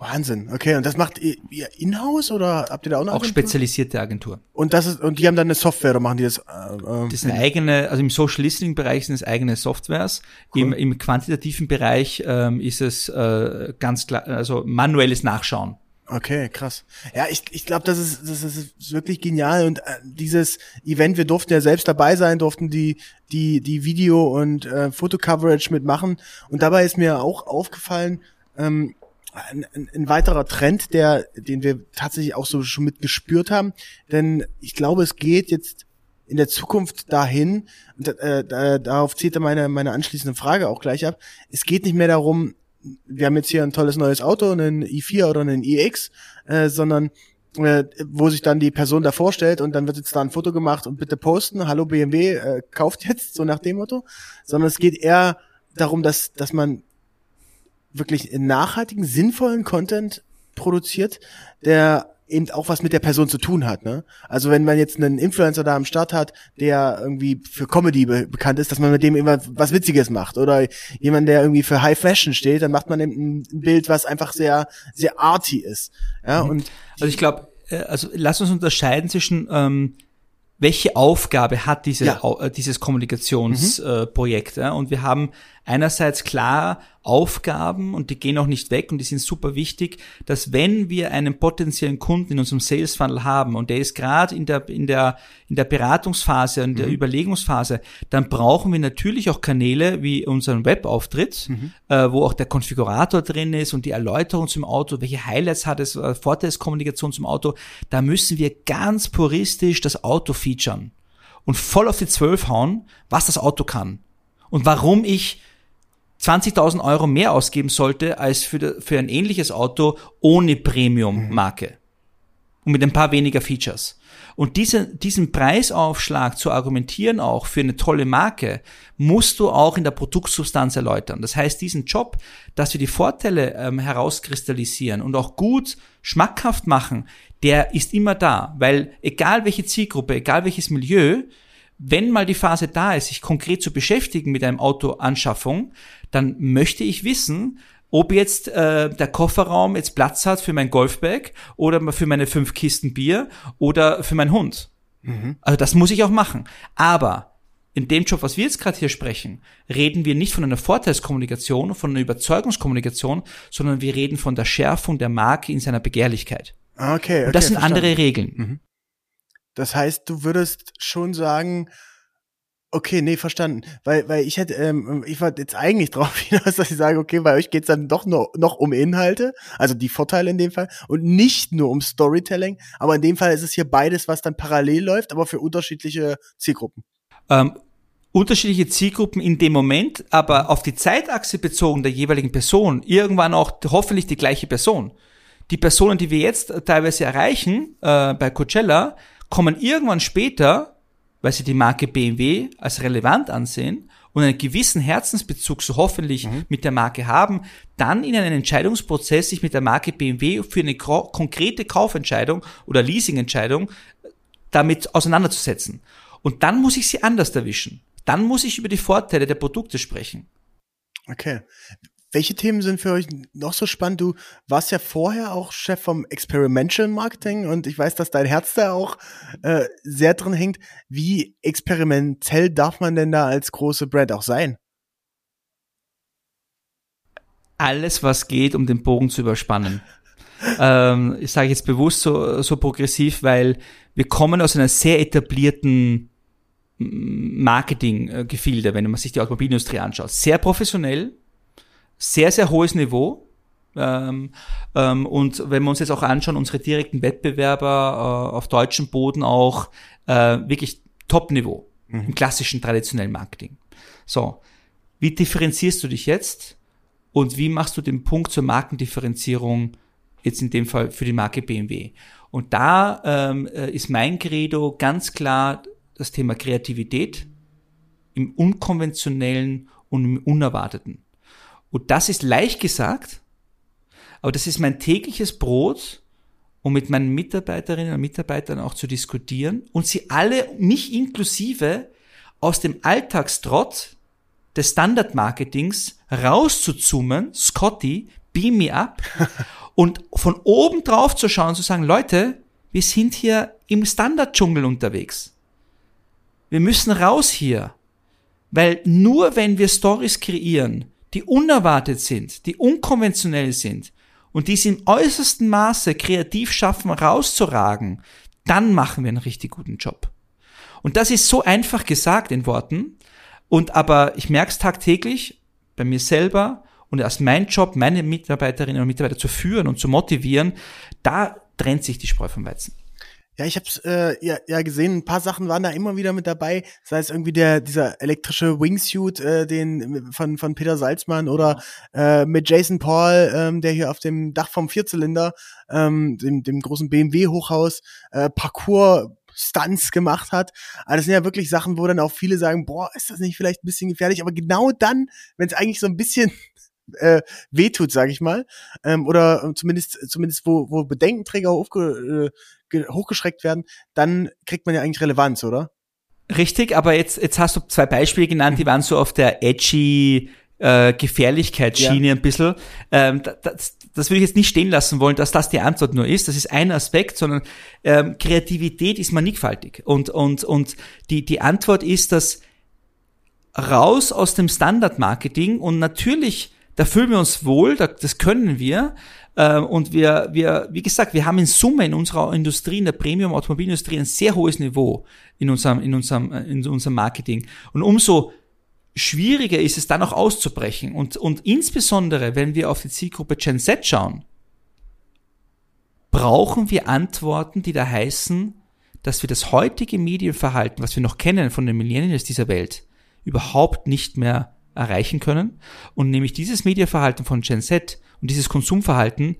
S1: Wahnsinn. Okay, und das macht ihr in-house oder habt ihr da auch
S2: noch? Auch spezialisierte Agentur.
S1: Und das ist und die haben dann eine Software oder machen die das? Äh,
S2: äh das ist eine eigene, also im Social Listening Bereich sind es eigene Softwares. Cool. Im, Im quantitativen Bereich ähm, ist es äh, ganz klar, also manuelles Nachschauen.
S1: Okay, krass. Ja, ich, ich glaube, das ist, das ist wirklich genial. Und äh, dieses Event, wir durften ja selbst dabei sein, durften die, die, die Video- und äh, Fotocoverage mitmachen. Und dabei ist mir auch aufgefallen, ähm, ein, ein, weiterer Trend, der, den wir tatsächlich auch so schon mitgespürt haben. Denn ich glaube, es geht jetzt in der Zukunft dahin, und äh, da, darauf zieht meine, meine anschließende Frage auch gleich ab, es geht nicht mehr darum, wir haben jetzt hier ein tolles neues Auto, einen i4 oder einen iX, äh, sondern äh, wo sich dann die Person da vorstellt und dann wird jetzt da ein Foto gemacht und bitte posten, hallo BMW, äh, kauft jetzt, so nach dem Motto, sondern es geht eher darum, dass, dass man wirklich nachhaltigen, sinnvollen Content produziert, der eben auch was mit der Person zu tun hat. Ne? Also wenn man jetzt einen Influencer da am Start hat, der irgendwie für Comedy be bekannt ist, dass man mit dem immer was Witziges macht. Oder jemand, der irgendwie für High Fashion steht, dann macht man eben ein Bild, was einfach sehr, sehr arty ist. Ja, mhm. und
S2: also ich glaube, äh, also lass uns unterscheiden zwischen ähm, welche Aufgabe hat diese, ja. äh, dieses Kommunikationsprojekt. Mhm. Äh, ja? Und wir haben einerseits klar Aufgaben und die gehen auch nicht weg und die sind super wichtig, dass wenn wir einen potenziellen Kunden in unserem Sales Funnel haben und der ist gerade in der in der in der Beratungsphase in der mhm. Überlegungsphase, dann brauchen wir natürlich auch Kanäle wie unseren Webauftritt, mhm. äh, wo auch der Konfigurator drin ist und die Erläuterung zum Auto, welche Highlights hat es, äh, Vorteilskommunikation zum Auto, da müssen wir ganz puristisch das Auto featuren und voll auf die Zwölf hauen, was das Auto kann und warum ich 20.000 Euro mehr ausgeben sollte als für, für ein ähnliches Auto ohne Premium-Marke. Und mit ein paar weniger Features. Und diese, diesen Preisaufschlag zu argumentieren auch für eine tolle Marke, musst du auch in der Produktsubstanz erläutern. Das heißt, diesen Job, dass wir die Vorteile ähm, herauskristallisieren und auch gut schmackhaft machen, der ist immer da. Weil egal welche Zielgruppe, egal welches Milieu, wenn mal die Phase da ist, sich konkret zu beschäftigen mit einem Autoanschaffung, dann möchte ich wissen, ob jetzt äh, der Kofferraum jetzt Platz hat für mein Golfbag oder für meine fünf Kisten Bier oder für meinen Hund. Mhm. Also das muss ich auch machen. Aber in dem Job, was wir jetzt gerade hier sprechen, reden wir nicht von einer Vorteilskommunikation, von einer Überzeugungskommunikation, sondern wir reden von der Schärfung der Marke in seiner Begehrlichkeit.
S1: Okay, okay
S2: Und das sind verstanden. andere Regeln. Mhm.
S1: Das heißt, du würdest schon sagen, okay, nee, verstanden. Weil, weil ich hätte, ähm, ich war jetzt eigentlich [laughs] drauf hinaus, dass ich sage, okay, bei euch geht's dann doch noch, noch um Inhalte, also die Vorteile in dem Fall, und nicht nur um Storytelling, aber in dem Fall ist es hier beides, was dann parallel läuft, aber für unterschiedliche Zielgruppen.
S2: Ähm, unterschiedliche Zielgruppen in dem Moment, aber auf die Zeitachse bezogen der jeweiligen Person, irgendwann auch hoffentlich die gleiche Person. Die Personen, die wir jetzt teilweise erreichen äh, bei Coachella, kommen irgendwann später, weil sie die Marke BMW als relevant ansehen und einen gewissen Herzensbezug so hoffentlich mhm. mit der Marke haben, dann in einen Entscheidungsprozess sich mit der Marke BMW für eine konkrete Kaufentscheidung oder Leasingentscheidung damit auseinanderzusetzen. Und dann muss ich sie anders erwischen. Dann muss ich über die Vorteile der Produkte sprechen.
S1: Okay. Welche Themen sind für euch noch so spannend? Du warst ja vorher auch Chef vom Experimental Marketing und ich weiß, dass dein Herz da auch äh, sehr drin hängt. Wie experimentell darf man denn da als große Brand auch sein?
S2: Alles, was geht, um den Bogen zu überspannen. [laughs] ähm, ich sage jetzt bewusst so, so progressiv, weil wir kommen aus einer sehr etablierten Marketing-Gefilde, wenn man sich die Automobilindustrie anschaut. Sehr professionell, sehr, sehr hohes Niveau. Ähm, ähm, und wenn wir uns jetzt auch anschauen, unsere direkten Wettbewerber äh, auf deutschem Boden auch äh, wirklich Top-Niveau mhm. im klassischen traditionellen Marketing. So, wie differenzierst du dich jetzt und wie machst du den Punkt zur Markendifferenzierung jetzt in dem Fall für die Marke BMW? Und da ähm, äh, ist mein Credo ganz klar das Thema Kreativität im Unkonventionellen und im Unerwarteten. Und das ist leicht gesagt, aber das ist mein tägliches Brot, um mit meinen Mitarbeiterinnen und Mitarbeitern auch zu diskutieren und sie alle, mich inklusive, aus dem Alltagstrott des Standardmarketings rauszuzoomen, Scotty, beam me up, [laughs] und von oben drauf zu schauen und zu sagen, Leute, wir sind hier im Standarddschungel unterwegs. Wir müssen raus hier. Weil nur wenn wir Stories kreieren, die unerwartet sind, die unkonventionell sind und die es im äußersten Maße kreativ schaffen, rauszuragen, dann machen wir einen richtig guten Job. Und das ist so einfach gesagt in Worten. Und aber ich merke es tagtäglich bei mir selber und als mein Job, meine Mitarbeiterinnen und Mitarbeiter zu führen und zu motivieren, da trennt sich die Spreu vom Weizen.
S1: Ja, ich hab's äh, ja, ja gesehen, ein paar Sachen waren da immer wieder mit dabei. Sei es irgendwie der dieser elektrische Wingsuit, äh, den von von Peter Salzmann oder äh, mit Jason Paul, ähm, der hier auf dem Dach vom Vierzylinder, ähm, dem, dem großen BMW Hochhaus, äh, Parcours Stunts gemacht hat. Aber das sind ja wirklich Sachen, wo dann auch viele sagen, boah, ist das nicht vielleicht ein bisschen gefährlich? Aber genau dann, wenn es eigentlich so ein bisschen [laughs] äh, wehtut, sage ich mal, ähm, oder zumindest zumindest wo, wo Bedenkenträger aufge, äh, hochgeschreckt werden, dann kriegt man ja eigentlich Relevanz, oder?
S2: Richtig, aber jetzt, jetzt hast du zwei Beispiele genannt, die waren so auf der edgy äh, Gefährlichkeitsschiene ja. ein bisschen. Ähm, das, das würde ich jetzt nicht stehen lassen wollen, dass das die Antwort nur ist. Das ist ein Aspekt, sondern ähm, Kreativität ist mannigfaltig. Und, und, und die, die Antwort ist, dass raus aus dem Standardmarketing und natürlich, da fühlen wir uns wohl, das können wir, und wir, wir, wie gesagt, wir haben in Summe in unserer Industrie, in der Premium-Automobilindustrie ein sehr hohes Niveau in unserem, in unserem, äh, in unserem Marketing. Und umso schwieriger ist es dann auch auszubrechen. Und, und insbesondere, wenn wir auf die Zielgruppe Gen Z schauen, brauchen wir Antworten, die da heißen, dass wir das heutige Medienverhalten, was wir noch kennen von den Millennials dieser Welt, überhaupt nicht mehr erreichen können. Und nämlich dieses Medienverhalten von Gen Z und dieses Konsumverhalten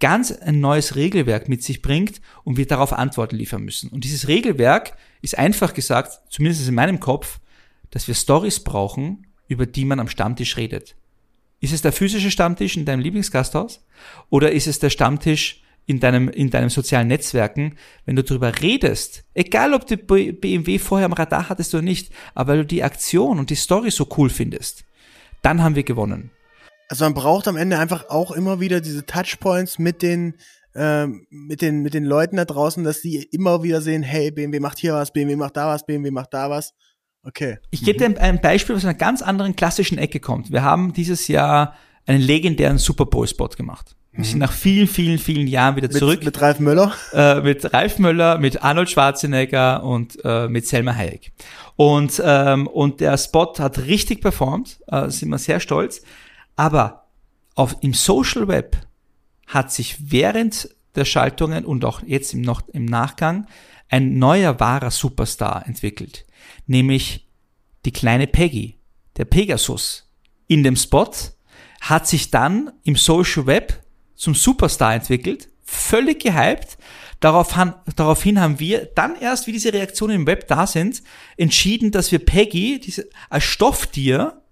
S2: ganz ein neues Regelwerk mit sich bringt und wir darauf Antworten liefern müssen. Und dieses Regelwerk ist einfach gesagt, zumindest in meinem Kopf, dass wir Stories brauchen, über die man am Stammtisch redet. Ist es der physische Stammtisch in deinem Lieblingsgasthaus? Oder ist es der Stammtisch in deinem, in deinem sozialen Netzwerken, wenn du darüber redest, egal ob du BMW vorher am Radar hattest oder nicht, aber weil du die Aktion und die Story so cool findest, dann haben wir gewonnen.
S1: Also man braucht am Ende einfach auch immer wieder diese Touchpoints mit den ähm, mit den mit den Leuten da draußen, dass die immer wieder sehen, hey, BMW macht hier was, BMW macht da was, BMW macht da was. Okay.
S2: Ich gebe dir ein Beispiel, was aus einer ganz anderen klassischen Ecke kommt. Wir haben dieses Jahr einen legendären Super Bowl Spot gemacht. Wir sind nach vielen, vielen, vielen Jahren wieder zurück.
S1: Mit, mit Ralf Möller?
S2: Äh, mit Ralf Möller, mit Arnold Schwarzenegger und äh, mit Selma Hayek. Und, ähm, und der Spot hat richtig performt, äh, sind wir sehr stolz. Aber auf, im Social Web hat sich während der Schaltungen und auch jetzt im, noch, im Nachgang ein neuer wahrer Superstar entwickelt. Nämlich die kleine Peggy, der Pegasus. In dem Spot hat sich dann im Social Web zum Superstar entwickelt, völlig gehypt. Darauf han, daraufhin haben wir dann erst, wie diese Reaktionen im Web da sind, entschieden, dass wir Peggy diese, als Stofftier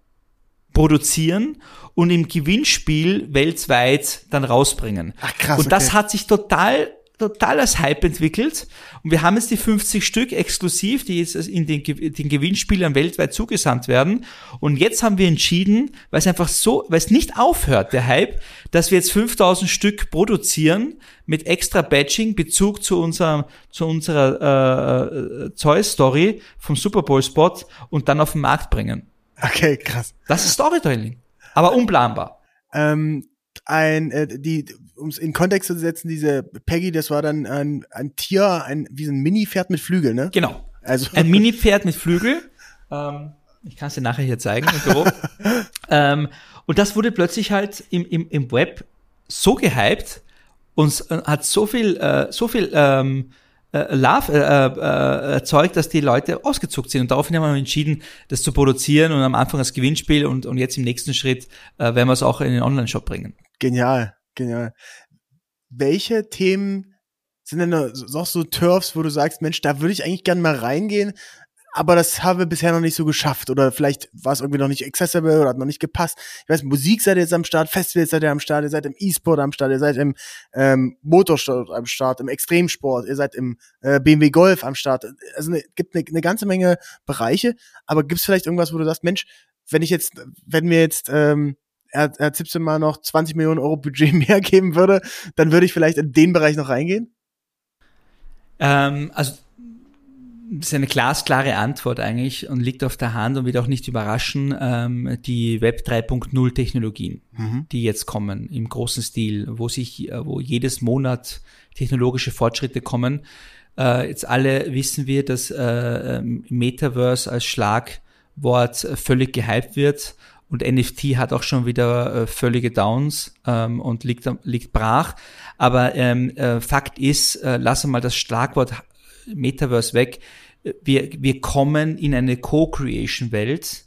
S2: produzieren und im Gewinnspiel weltweit dann rausbringen.
S1: Ach krass.
S2: Und das
S1: okay.
S2: hat sich total total als Hype entwickelt. Und wir haben jetzt die 50 Stück exklusiv, die jetzt in den, den Gewinnspielern weltweit zugesandt werden. Und jetzt haben wir entschieden, weil es einfach so, weil es nicht aufhört, der Hype, dass wir jetzt 5000 Stück produzieren mit extra Badging, Bezug zu unserer, zu unserer äh, Zoll-Story vom Super Bowl-Spot und dann auf den Markt bringen.
S1: Okay, krass.
S2: Das ist Storytelling. Aber unplanbar.
S1: Ähm, ein, äh, die, um es in Kontext zu setzen, diese Peggy, das war dann ein, ein Tier, ein, wie so ein Mini-Pferd mit Flügel, ne?
S2: Genau.
S1: Also.
S2: Ein Mini-Pferd mit Flügel. Ähm, ich kann es dir nachher hier zeigen im Büro. [laughs] ähm, und das wurde plötzlich halt im, im, im Web so gehypt und äh, hat so viel, äh, so viel ähm, äh, Love äh, äh, erzeugt, dass die Leute ausgezuckt sind. Und daraufhin haben wir entschieden, das zu produzieren und am Anfang als Gewinnspiel und, und jetzt im nächsten Schritt äh, werden wir es auch in den Online-Shop bringen.
S1: Genial, genial. Welche Themen sind denn noch so Turfs, wo du sagst, Mensch, da würde ich eigentlich gern mal reingehen, aber das haben wir bisher noch nicht so geschafft oder vielleicht war es irgendwie noch nicht accessible oder hat noch nicht gepasst. Ich weiß, Musik seid ihr jetzt am Start, Festivals seid ihr am Start, ihr seid im E-Sport am Start, ihr seid im ähm, Motorsport am Start, im Extremsport, ihr seid im äh, BMW Golf am Start. Also es ne, gibt eine ne ganze Menge Bereiche, aber gibt es vielleicht irgendwas, wo du sagst, Mensch, wenn ich jetzt, wenn mir jetzt ähm, er, er Zipse mal noch 20 Millionen Euro Budget [laughs] mehr geben würde, dann würde ich vielleicht in den Bereich noch reingehen?
S2: Ähm, also das ist eine glasklare Antwort eigentlich und liegt auf der Hand und wird auch nicht überraschen, ähm, die Web 3.0 Technologien, mhm. die jetzt kommen im großen Stil, wo sich, äh, wo jedes Monat technologische Fortschritte kommen. Äh, jetzt alle wissen wir, dass äh, Metaverse als Schlagwort völlig gehypt wird und NFT hat auch schon wieder äh, völlige Downs ähm, und liegt, liegt brach. Aber ähm, äh, Fakt ist, äh, lassen mal das Schlagwort Metaverse weg. Wir, wir kommen in eine Co-Creation-Welt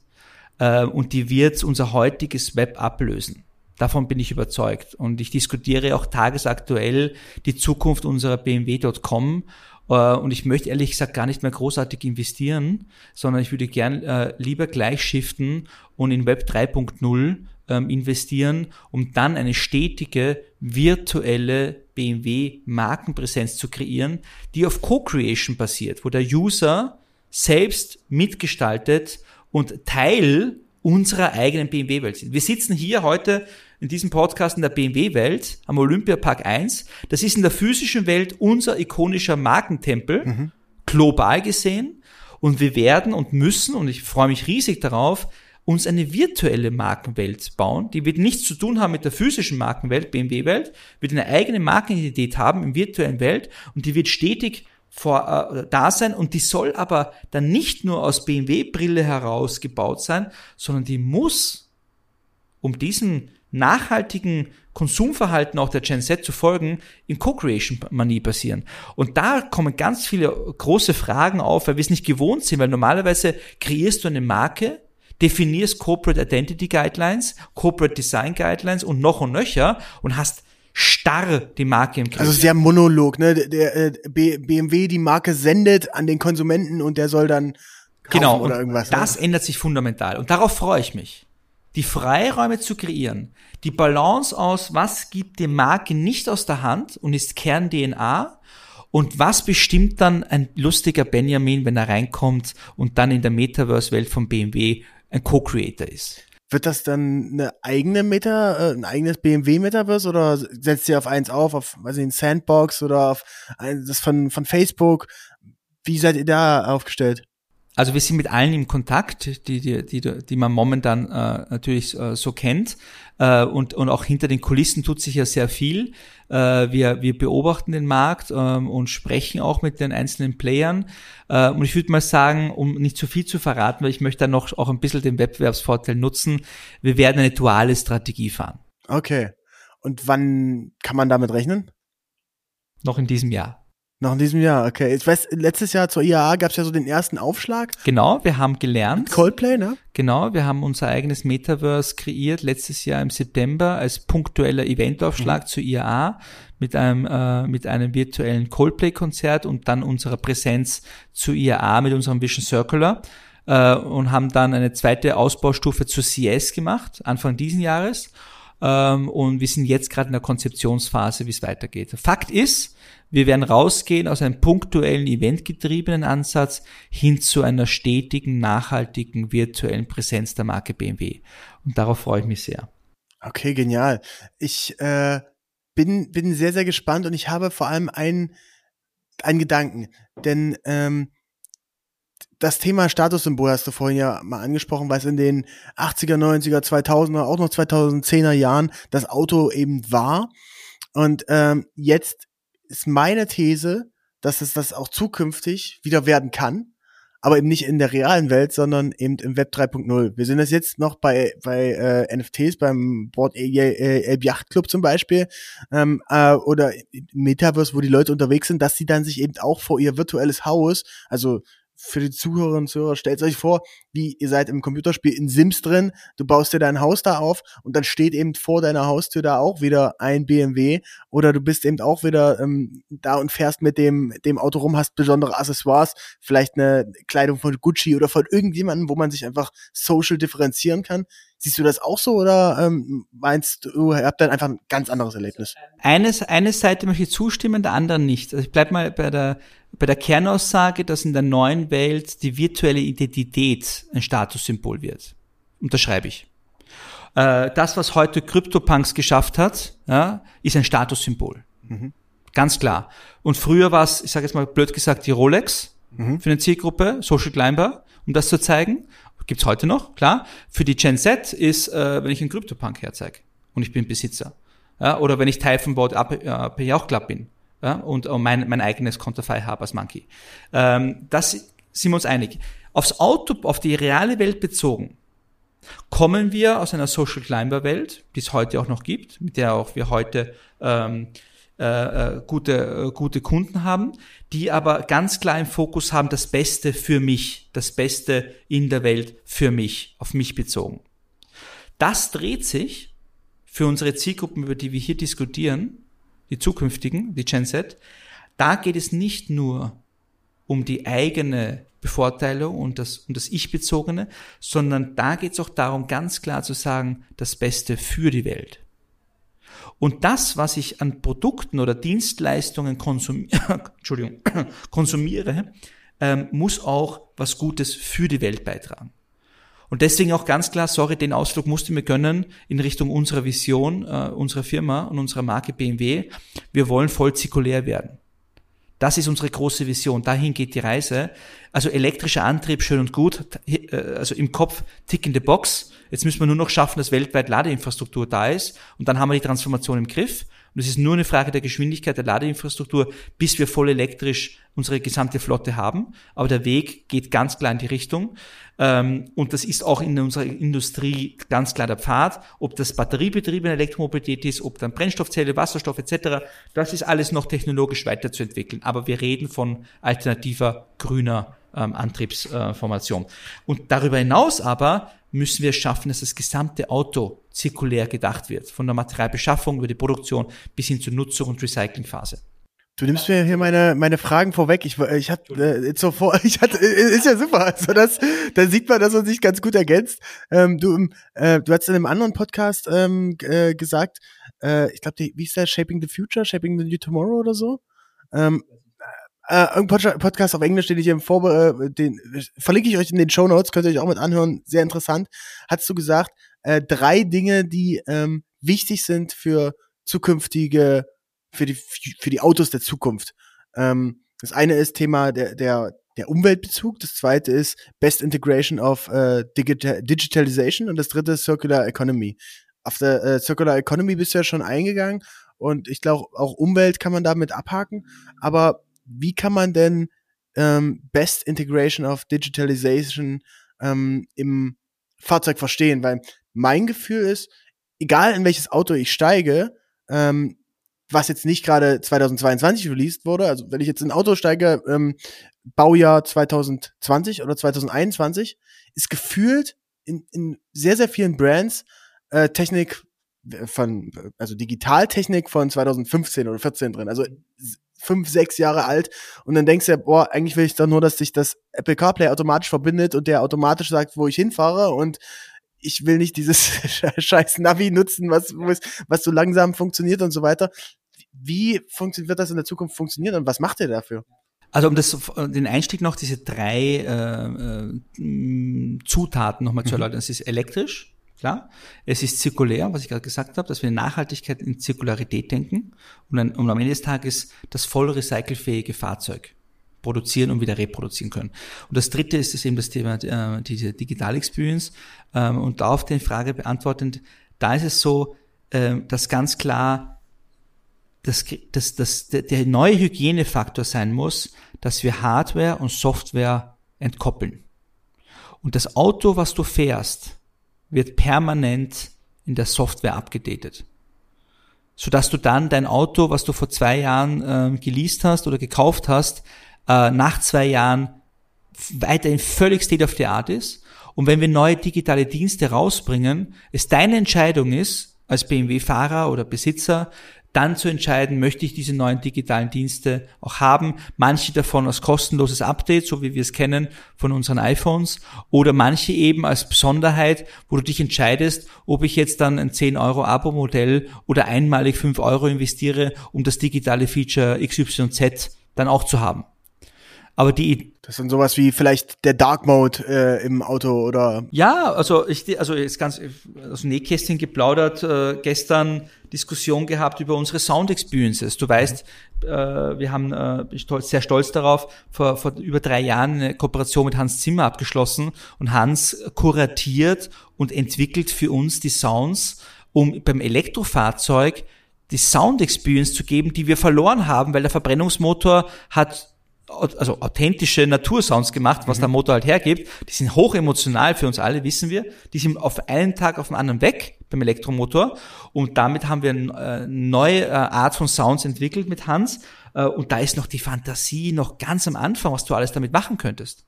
S2: äh, und die wird unser heutiges Web ablösen. Davon bin ich überzeugt. Und ich diskutiere auch tagesaktuell die Zukunft unserer BMW.com äh, und ich möchte ehrlich gesagt gar nicht mehr großartig investieren, sondern ich würde gern äh, lieber gleich shiften und in Web 3.0 ähm, investieren, um dann eine stetige virtuelle BMW Markenpräsenz zu kreieren, die auf Co-Creation basiert, wo der User selbst mitgestaltet und Teil unserer eigenen BMW-Welt sind. Wir sitzen hier heute in diesem Podcast in der BMW-Welt am Olympiapark 1. Das ist in der physischen Welt unser ikonischer Markentempel, mhm. global gesehen. Und wir werden und müssen, und ich freue mich riesig darauf, uns eine virtuelle Markenwelt bauen. Die wird nichts zu tun haben mit der physischen Markenwelt, BMW-Welt, wird eine eigene Markenidentität haben im virtuellen Welt und die wird stetig vor, äh, da sein und die soll aber dann nicht nur aus BMW-Brille heraus gebaut sein, sondern die muss, um diesem nachhaltigen Konsumverhalten auch der Gen Z zu folgen, in Co-Creation-Manie passieren. Und da kommen ganz viele große Fragen auf, weil wir es nicht gewohnt sind, weil normalerweise kreierst du eine Marke, definierst Corporate Identity Guidelines, Corporate Design Guidelines und noch und nöcher und hast starr die Marke im
S1: Griff. Also sehr Monolog, ne? Der, der äh, BMW die Marke sendet an den Konsumenten und der soll dann kaufen
S2: genau,
S1: oder irgendwas.
S2: Das
S1: ne?
S2: ändert sich fundamental und darauf freue ich mich. Die Freiräume zu kreieren, die Balance aus, was gibt die Marke nicht aus der Hand und ist Kern-DNA und was bestimmt dann ein lustiger Benjamin, wenn er reinkommt und dann in der Metaverse-Welt von BMW ein Co-Creator ist.
S1: Wird das dann eine eigene Meta, äh, ein eigenes BMW Metaverse oder setzt ihr auf eins auf, auf, weiß ich, Sandbox oder auf ein, das von, von Facebook? Wie seid ihr da aufgestellt?
S2: Also wir sind mit allen im Kontakt, die, die, die, die man momentan äh, natürlich äh, so kennt. Äh, und, und auch hinter den Kulissen tut sich ja sehr viel. Äh, wir, wir beobachten den Markt äh, und sprechen auch mit den einzelnen Playern. Äh, und ich würde mal sagen, um nicht zu viel zu verraten, weil ich möchte da noch auch ein bisschen den Wettbewerbsvorteil nutzen, wir werden eine duale Strategie fahren.
S1: Okay. Und wann kann man damit rechnen?
S2: Noch in diesem Jahr.
S1: Noch in diesem Jahr, okay. Ich weiß, letztes Jahr zur IAA gab es ja so den ersten Aufschlag.
S2: Genau, wir haben gelernt.
S1: Coldplay, ne?
S2: Genau, wir haben unser eigenes Metaverse kreiert letztes Jahr im September als punktueller Eventaufschlag mhm. zur IAA mit einem äh, mit einem virtuellen Coldplay-Konzert und dann unserer Präsenz zur IAA mit unserem Vision Circular äh, und haben dann eine zweite Ausbaustufe zur CS gemacht Anfang diesen Jahres ähm, und wir sind jetzt gerade in der Konzeptionsphase, wie es weitergeht. Fakt ist, wir werden rausgehen aus einem punktuellen, eventgetriebenen Ansatz hin zu einer stetigen, nachhaltigen, virtuellen Präsenz der Marke BMW. Und darauf freue ich mich sehr.
S1: Okay, genial. Ich äh, bin, bin sehr, sehr gespannt und ich habe vor allem einen, einen Gedanken. Denn ähm, das Thema Statussymbol hast du vorhin ja mal angesprochen, weil es in den 80er, 90er, 2000er, auch noch 2010er Jahren das Auto eben war. Und ähm, jetzt ist meine These, dass es das auch zukünftig wieder werden kann, aber eben nicht in der realen Welt, sondern eben im Web 3.0. Wir sehen das jetzt noch bei, bei äh, NFTs, beim Board Elb Yacht Club zum Beispiel, ähm, äh, oder Metaverse, wo die Leute unterwegs sind, dass sie dann sich eben auch vor ihr virtuelles Haus, also für die Zuhörerinnen und Zuhörer, stellt euch vor, wie ihr seid im Computerspiel in Sims drin, du baust dir dein Haus da auf und dann steht eben vor deiner Haustür da auch wieder ein BMW oder du bist eben auch wieder ähm, da und fährst mit dem, dem Auto rum, hast besondere Accessoires, vielleicht eine Kleidung von Gucci oder von irgendjemandem, wo man sich einfach social differenzieren kann. Siehst du das auch so oder ähm, meinst du, ihr habt dann einfach ein ganz anderes Erlebnis?
S2: Eines, eine Seite möchte ich zustimmen, der anderen nicht. Also ich bleib mal bei der, bei der Kernaussage, dass in der neuen Welt die virtuelle Identität ein Statussymbol wird. Unterschreibe ich. Äh, das, was heute CryptoPunks geschafft hat, ja, ist ein Statussymbol. Mhm. Ganz klar. Und früher war es, ich sage jetzt mal blöd gesagt, die Rolex mhm. für eine Zielgruppe, Social Climber, um das zu zeigen gibt's heute noch, klar. Für die Gen Z ist, äh, wenn ich einen CryptoPunk herzeige und ich bin Besitzer. Ja, oder wenn ich Board API auch Club bin ja, und, und mein, mein eigenes Konterfei habe als Monkey. Ähm, das sind wir uns einig. Aufs Auto, auf die reale Welt bezogen, kommen wir aus einer Social Climber Welt, die es heute auch noch gibt, mit der auch wir heute ähm, äh, äh, gute, äh, gute Kunden haben, die aber ganz klar im Fokus haben, das Beste für mich, das Beste in der Welt für mich, auf mich bezogen. Das dreht sich für unsere Zielgruppen, über die wir hier diskutieren, die zukünftigen, die Gen Z, da geht es nicht nur um die eigene Bevorteilung und das, um das Ich-Bezogene, sondern da geht es auch darum, ganz klar zu sagen, das Beste für die Welt. Und das, was ich an Produkten oder Dienstleistungen konsum [coughs] [coughs] konsumiere, ähm, muss auch was Gutes für die Welt beitragen. Und deswegen auch ganz klar, sorry, den Ausflug musste mir gönnen in Richtung unserer Vision, äh, unserer Firma und unserer Marke BMW. Wir wollen voll zirkulär werden. Das ist unsere große Vision. Dahin geht die Reise. Also elektrischer Antrieb, schön und gut. Äh, also im Kopf tick in the box. Jetzt müssen wir nur noch schaffen, dass weltweit Ladeinfrastruktur da ist. Und dann haben wir die Transformation im Griff. Und es ist nur eine Frage der Geschwindigkeit der Ladeinfrastruktur, bis wir voll elektrisch unsere gesamte Flotte haben. Aber der Weg geht ganz klar in die Richtung. Ähm, und das ist auch in unserer Industrie ganz klar der Pfad. Ob das batteriebetriebene Elektromobilität ist, ob dann Brennstoffzelle, Wasserstoff etc., das ist alles noch technologisch weiterzuentwickeln. Aber wir reden von alternativer grüner ähm, Antriebsformation. Und darüber hinaus aber müssen wir es schaffen, dass das gesamte Auto zirkulär gedacht wird. Von der Materialbeschaffung über die Produktion bis hin zur Nutzung und Recyclingphase.
S1: Du nimmst mir hier meine meine Fragen vorweg. Ich ich hatte äh, so vor, [laughs] ich hatte äh, ist ja super. Also das da sieht man, dass man sich ganz gut ergänzt. Ähm, du äh, du hast in einem anderen Podcast ähm, äh, gesagt, äh, ich glaube, wie ist der Shaping the Future, Shaping the New Tomorrow oder so? Ähm, äh, ein Podcast auf Englisch, den ich im Vorbe äh, den verlinke ich euch in den Show Notes, könnt ihr euch auch mit anhören, sehr interessant. Hast du gesagt, äh, drei Dinge, die ähm, wichtig sind für zukünftige, für die für die Autos der Zukunft. Ähm, das eine ist Thema der der der Umweltbezug, das zweite ist Best Integration of äh, Digital Digitalization und das dritte ist Circular Economy. Auf der äh, Circular Economy bist du ja schon eingegangen und ich glaube auch Umwelt kann man damit abhaken, aber wie kann man denn ähm, Best Integration of Digitalization ähm, im Fahrzeug verstehen? Weil mein Gefühl ist, egal in welches Auto ich steige, ähm, was jetzt nicht gerade 2022 released wurde, also wenn ich jetzt in ein Auto steige, ähm, Baujahr 2020 oder 2021, ist gefühlt in, in sehr, sehr vielen Brands äh, Technik von, also Digitaltechnik von 2015 oder 14 drin. Also fünf, sechs Jahre alt und dann denkst du, boah, eigentlich will ich doch nur, dass sich das Apple CarPlay automatisch verbindet und der automatisch sagt, wo ich hinfahre und ich will nicht dieses [laughs] scheiß Navi nutzen, was, was so langsam funktioniert und so weiter. Wie funktioniert, wird das in der Zukunft funktionieren und was macht ihr dafür?
S2: Also um das, den Einstieg noch, diese drei äh, äh, Zutaten nochmal zu mhm. erläutern. Es ist elektrisch, klar. Es ist zirkulär, was ich gerade gesagt habe, dass wir Nachhaltigkeit in Zirkularität denken und, dann, und am Ende des Tages das voll recycelfähige Fahrzeug produzieren und wieder reproduzieren können. Und das dritte ist, ist eben das Thema, äh, diese Digital Experience. Ähm, und da auf die Frage beantwortend, da ist es so, äh, dass ganz klar dass, dass der, der neue Hygienefaktor sein muss, dass wir Hardware und Software entkoppeln. Und das Auto, was du fährst, wird permanent in der Software abgedatet. Sodass du dann dein Auto, was du vor zwei Jahren äh, geleast hast oder gekauft hast, äh, nach zwei Jahren weiterhin völlig state of the art ist. Und wenn wir neue digitale Dienste rausbringen, es deine Entscheidung ist, als BMW-Fahrer oder Besitzer, dann zu entscheiden, möchte ich diese neuen digitalen Dienste auch haben. Manche davon als kostenloses Update, so wie wir es kennen von unseren iPhones, oder manche eben als Besonderheit, wo du dich entscheidest, ob ich jetzt dann ein 10 Euro Abo-Modell oder einmalig 5 Euro investiere, um das digitale Feature XYZ dann auch zu haben. Aber die
S1: das sind sowas wie vielleicht der Dark Mode äh, im Auto oder
S2: ja, also ich also jetzt ganz aus dem Nähkästchen geplaudert äh, gestern Diskussion gehabt über unsere Sound Experiences. Du weißt, äh, wir haben äh, ich stolz, sehr stolz darauf vor, vor über drei Jahren eine Kooperation mit Hans Zimmer abgeschlossen und Hans kuratiert und entwickelt für uns die Sounds, um beim Elektrofahrzeug die Sound Experience zu geben, die wir verloren haben, weil der Verbrennungsmotor hat also authentische Natursounds gemacht, was mhm. der Motor halt hergibt. Die sind hoch emotional für uns alle, wissen wir. Die sind auf einen Tag auf den anderen weg beim Elektromotor. Und damit haben wir eine äh, neue äh, Art von Sounds entwickelt mit Hans. Äh, und da ist noch die Fantasie noch ganz am Anfang, was du alles damit machen könntest.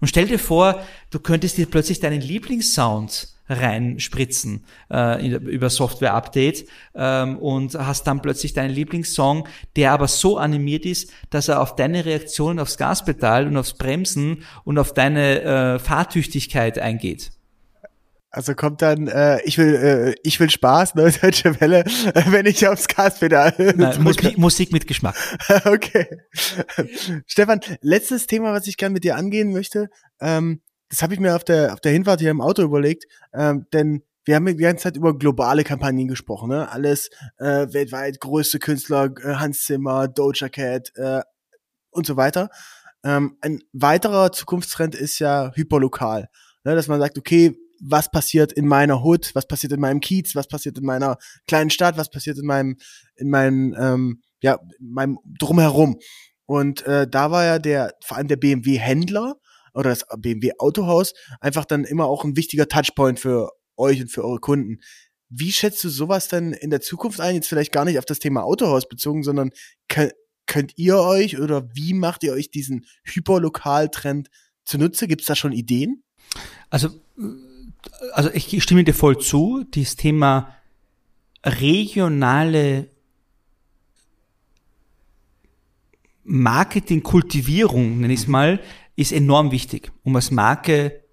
S2: Und stell dir vor, du könntest dir plötzlich deinen Lieblingssound reinspritzen äh, über Software-Update ähm, und hast dann plötzlich deinen Lieblingssong, der aber so animiert ist, dass er auf deine Reaktionen aufs Gaspedal und aufs Bremsen und auf deine äh, Fahrtüchtigkeit eingeht.
S1: Also kommt dann, äh, ich will, äh, ich will Spaß, ne, [laughs] Deutsche Welle, äh, wenn ich aufs Gaspedal.
S2: Nein, [laughs] Musik, Musik mit Geschmack. [laughs]
S1: okay. Stefan, letztes Thema, was ich gerne mit dir angehen möchte. Ähm, das habe ich mir auf der, auf der Hinfahrt hier im Auto überlegt, ähm, denn wir haben die ganze Zeit über globale Kampagnen gesprochen, ne? Alles äh, weltweit, größte Künstler, äh, Hans Zimmer, Doja Cat äh, und so weiter. Ähm, ein weiterer Zukunftstrend ist ja hyperlokal, ne? dass man sagt, okay, was passiert in meiner Hood, was passiert in meinem Kiez, was passiert in meiner kleinen Stadt, was passiert in meinem, in meinem, ähm, ja, in meinem drumherum. Und äh, da war ja der, vor allem der BMW-Händler, oder das BMW Autohaus einfach dann immer auch ein wichtiger Touchpoint für euch und für eure Kunden. Wie schätzt du sowas denn in der Zukunft ein? Jetzt vielleicht gar nicht auf das Thema Autohaus bezogen, sondern könnt, könnt ihr euch oder wie macht ihr euch diesen Hyperlokaltrend zunutze? Gibt es da schon Ideen?
S2: Also, also ich stimme dir voll zu. Dieses Thema regionale Marketingkultivierung, nenne ich es mal, ist enorm wichtig, um als Marke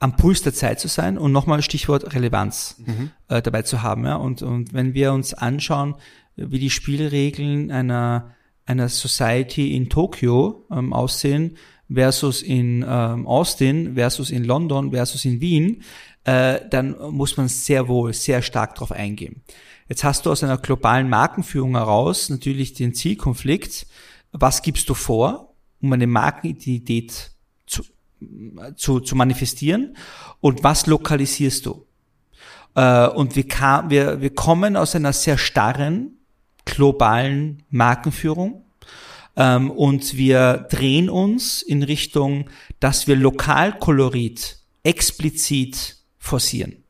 S2: am Puls der Zeit zu sein und nochmal Stichwort Relevanz mhm. äh, dabei zu haben. Ja? Und, und wenn wir uns anschauen, wie die Spielregeln einer, einer Society in Tokio ähm, aussehen versus in ähm, Austin versus in London versus in Wien, äh, dann muss man sehr wohl sehr stark darauf eingehen. Jetzt hast du aus einer globalen Markenführung heraus natürlich den Zielkonflikt, was gibst du vor um eine Markenidentität zu, zu, zu manifestieren und was lokalisierst du? Äh, und wir, kam, wir, wir kommen aus einer sehr starren, globalen Markenführung ähm, und wir drehen uns in Richtung, dass wir Lokalkolorit explizit forcieren.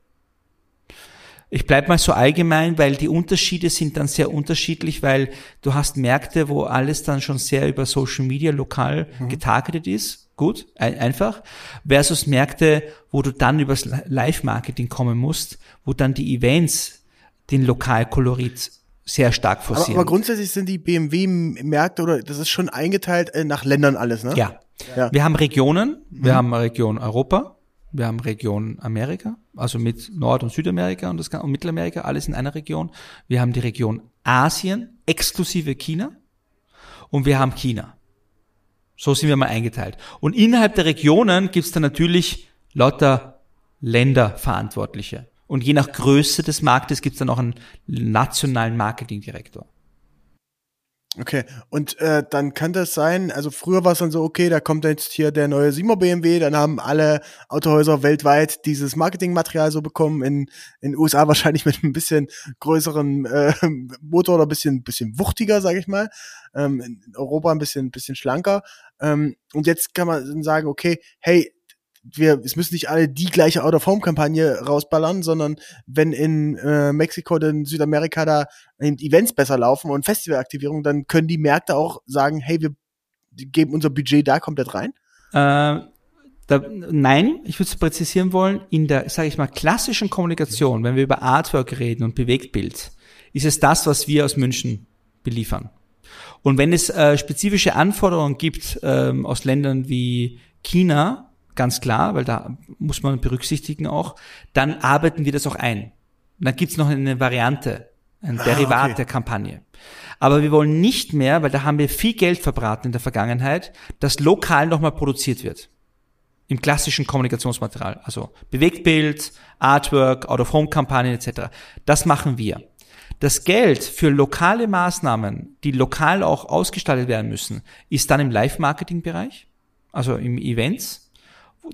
S2: Ich bleib mal so allgemein, weil die Unterschiede sind dann sehr unterschiedlich, weil du hast Märkte, wo alles dann schon sehr über Social Media lokal mhm. getargetet ist. Gut, ein, einfach. Versus Märkte, wo du dann übers Live-Marketing kommen musst, wo dann die Events den Lokalkolorit sehr stark forcieren.
S1: Aber, aber grundsätzlich sind die BMW-Märkte oder das ist schon eingeteilt äh, nach Ländern alles, ne?
S2: Ja. ja. Wir haben Regionen, wir mhm. haben Region Europa, wir haben Region Amerika, also mit Nord- und Südamerika und, das, und Mittelamerika, alles in einer Region. Wir haben die Region Asien, exklusive China. Und wir haben China. So sind wir mal eingeteilt. Und innerhalb der Regionen gibt's dann natürlich lauter Länderverantwortliche. Und je nach Größe des Marktes gibt's dann auch einen nationalen Marketingdirektor.
S1: Okay, und äh, dann kann das sein, also früher war es dann so, okay, da kommt jetzt hier der neue Simo BMW, dann haben alle Autohäuser weltweit dieses Marketingmaterial so bekommen, in in USA [laughs] wahrscheinlich mit ein bisschen größeren äh, Motor oder bisschen, bisschen wuchtiger, sage ich mal, ähm, in Europa ein bisschen, bisschen schlanker. Ähm, und jetzt kann man sagen, okay, hey, wir, es müssen nicht alle die gleiche Out-of-Home-Kampagne rausballern, sondern wenn in äh, Mexiko oder in Südamerika da Events besser laufen und Festivalaktivierung, dann können die Märkte auch sagen, hey, wir geben unser Budget da komplett rein?
S2: Äh, da, nein, ich würde es präzisieren wollen, in der, sage ich mal, klassischen Kommunikation, wenn wir über Artwork reden und Bewegtbild, ist es das, was wir aus München beliefern. Und wenn es äh, spezifische Anforderungen gibt ähm, aus Ländern wie China, ganz klar, weil da muss man berücksichtigen auch, dann arbeiten wir das auch ein. Und dann gibt's noch eine Variante, ein ah, okay. der Kampagne. Aber wir wollen nicht mehr, weil da haben wir viel Geld verbraten in der Vergangenheit, dass lokal nochmal produziert wird. Im klassischen Kommunikationsmaterial. Also Bewegtbild, Artwork, Out-of-Home-Kampagnen etc. Das machen wir. Das Geld für lokale Maßnahmen, die lokal auch ausgestaltet werden müssen, ist dann im Live-Marketing-Bereich, also im Events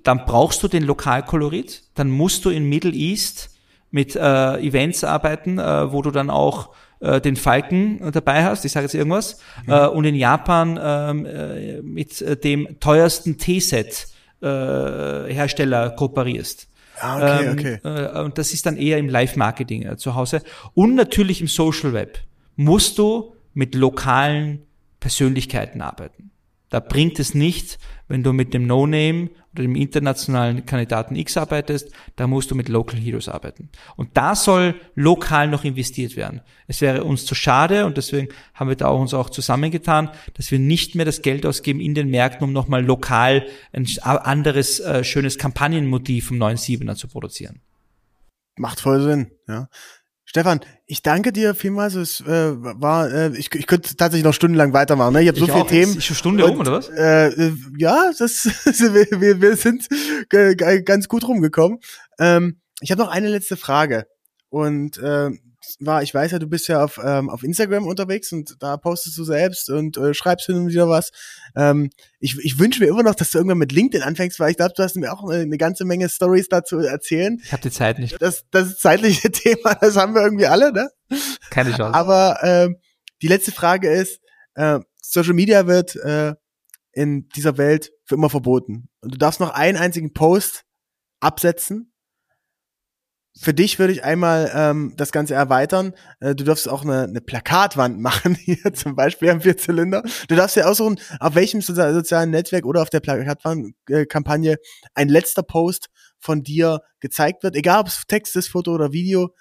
S2: dann brauchst du den Lokalkolorit, dann musst du in Middle East mit äh, Events arbeiten, äh, wo du dann auch äh, den Falken dabei hast, ich sage jetzt irgendwas, mhm. äh, und in Japan ähm, äh, mit äh, dem teuersten T-Set äh, Hersteller kooperierst.
S1: Ah, okay, ähm, okay.
S2: Äh, und das ist dann eher im Live-Marketing äh, zu Hause. Und natürlich im Social Web musst du mit lokalen Persönlichkeiten arbeiten. Da bringt es nicht, wenn du mit dem No-Name oder dem internationalen Kandidaten X arbeitest, da musst du mit Local Heroes arbeiten. Und da soll lokal noch investiert werden. Es wäre uns zu schade und deswegen haben wir da auch uns auch zusammengetan, dass wir nicht mehr das Geld ausgeben in den Märkten, um nochmal lokal ein anderes äh, schönes Kampagnenmotiv vom 9.7er zu produzieren.
S1: Macht voll Sinn, ja. Stefan, ich danke dir vielmals. Es äh, war, äh, ich, ich könnte tatsächlich noch stundenlang weitermachen. Ne? Ich habe so viele Themen.
S2: Eine Stunde rum oder was?
S1: Äh, ja, das, [laughs] wir, wir, wir sind ganz gut rumgekommen. Ähm, ich habe noch eine letzte Frage und äh, war, ich weiß ja, du bist ja auf, ähm, auf Instagram unterwegs und da postest du selbst und äh, schreibst hin und wieder was. Ähm, ich ich wünsche mir immer noch, dass du irgendwann mit LinkedIn anfängst, weil ich glaube, du hast mir auch eine ganze Menge Stories dazu erzählen.
S2: Ich habe die Zeit nicht.
S1: Das, das zeitliche [laughs] Thema, das haben wir irgendwie alle, ne?
S2: Keine Chance.
S1: Aber ähm, die letzte Frage ist, äh, Social Media wird äh, in dieser Welt für immer verboten. Und du darfst noch einen einzigen Post absetzen für dich würde ich einmal ähm, das Ganze erweitern. Äh, du darfst auch eine, eine Plakatwand [laughs] machen, hier zum Beispiel am Vierzylinder. Du darfst ja aussuchen, auf welchem sozialen Netzwerk oder auf der Plakatwand-Kampagne äh, ein letzter Post von dir gezeigt wird. Egal ob es Text ist, Foto oder Video.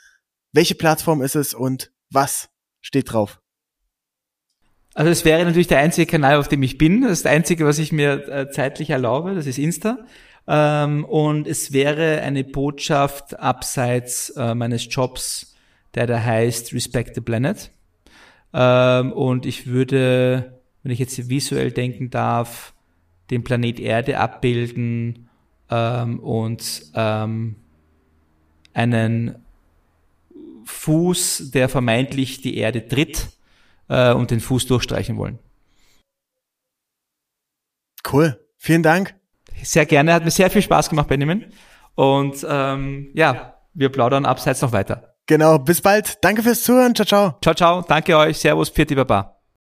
S1: Welche Plattform ist es und was steht drauf?
S2: Also es wäre natürlich der einzige Kanal, auf dem ich bin. Das ist das einzige, was ich mir äh, zeitlich erlaube. Das ist Insta. Ähm, und es wäre eine Botschaft abseits äh, meines Jobs, der da heißt Respect the Planet. Ähm, und ich würde, wenn ich jetzt visuell denken darf, den Planet Erde abbilden ähm, und ähm, einen Fuß, der vermeintlich die Erde tritt äh, und den Fuß durchstreichen wollen.
S1: Cool. Vielen Dank.
S2: Sehr gerne, hat mir sehr viel Spaß gemacht, Benjamin. Und ähm, ja, wir plaudern abseits noch weiter.
S1: Genau, bis bald. Danke fürs Zuhören. Ciao, ciao.
S2: Ciao, ciao. Danke euch. Servus, Pfiat Baba.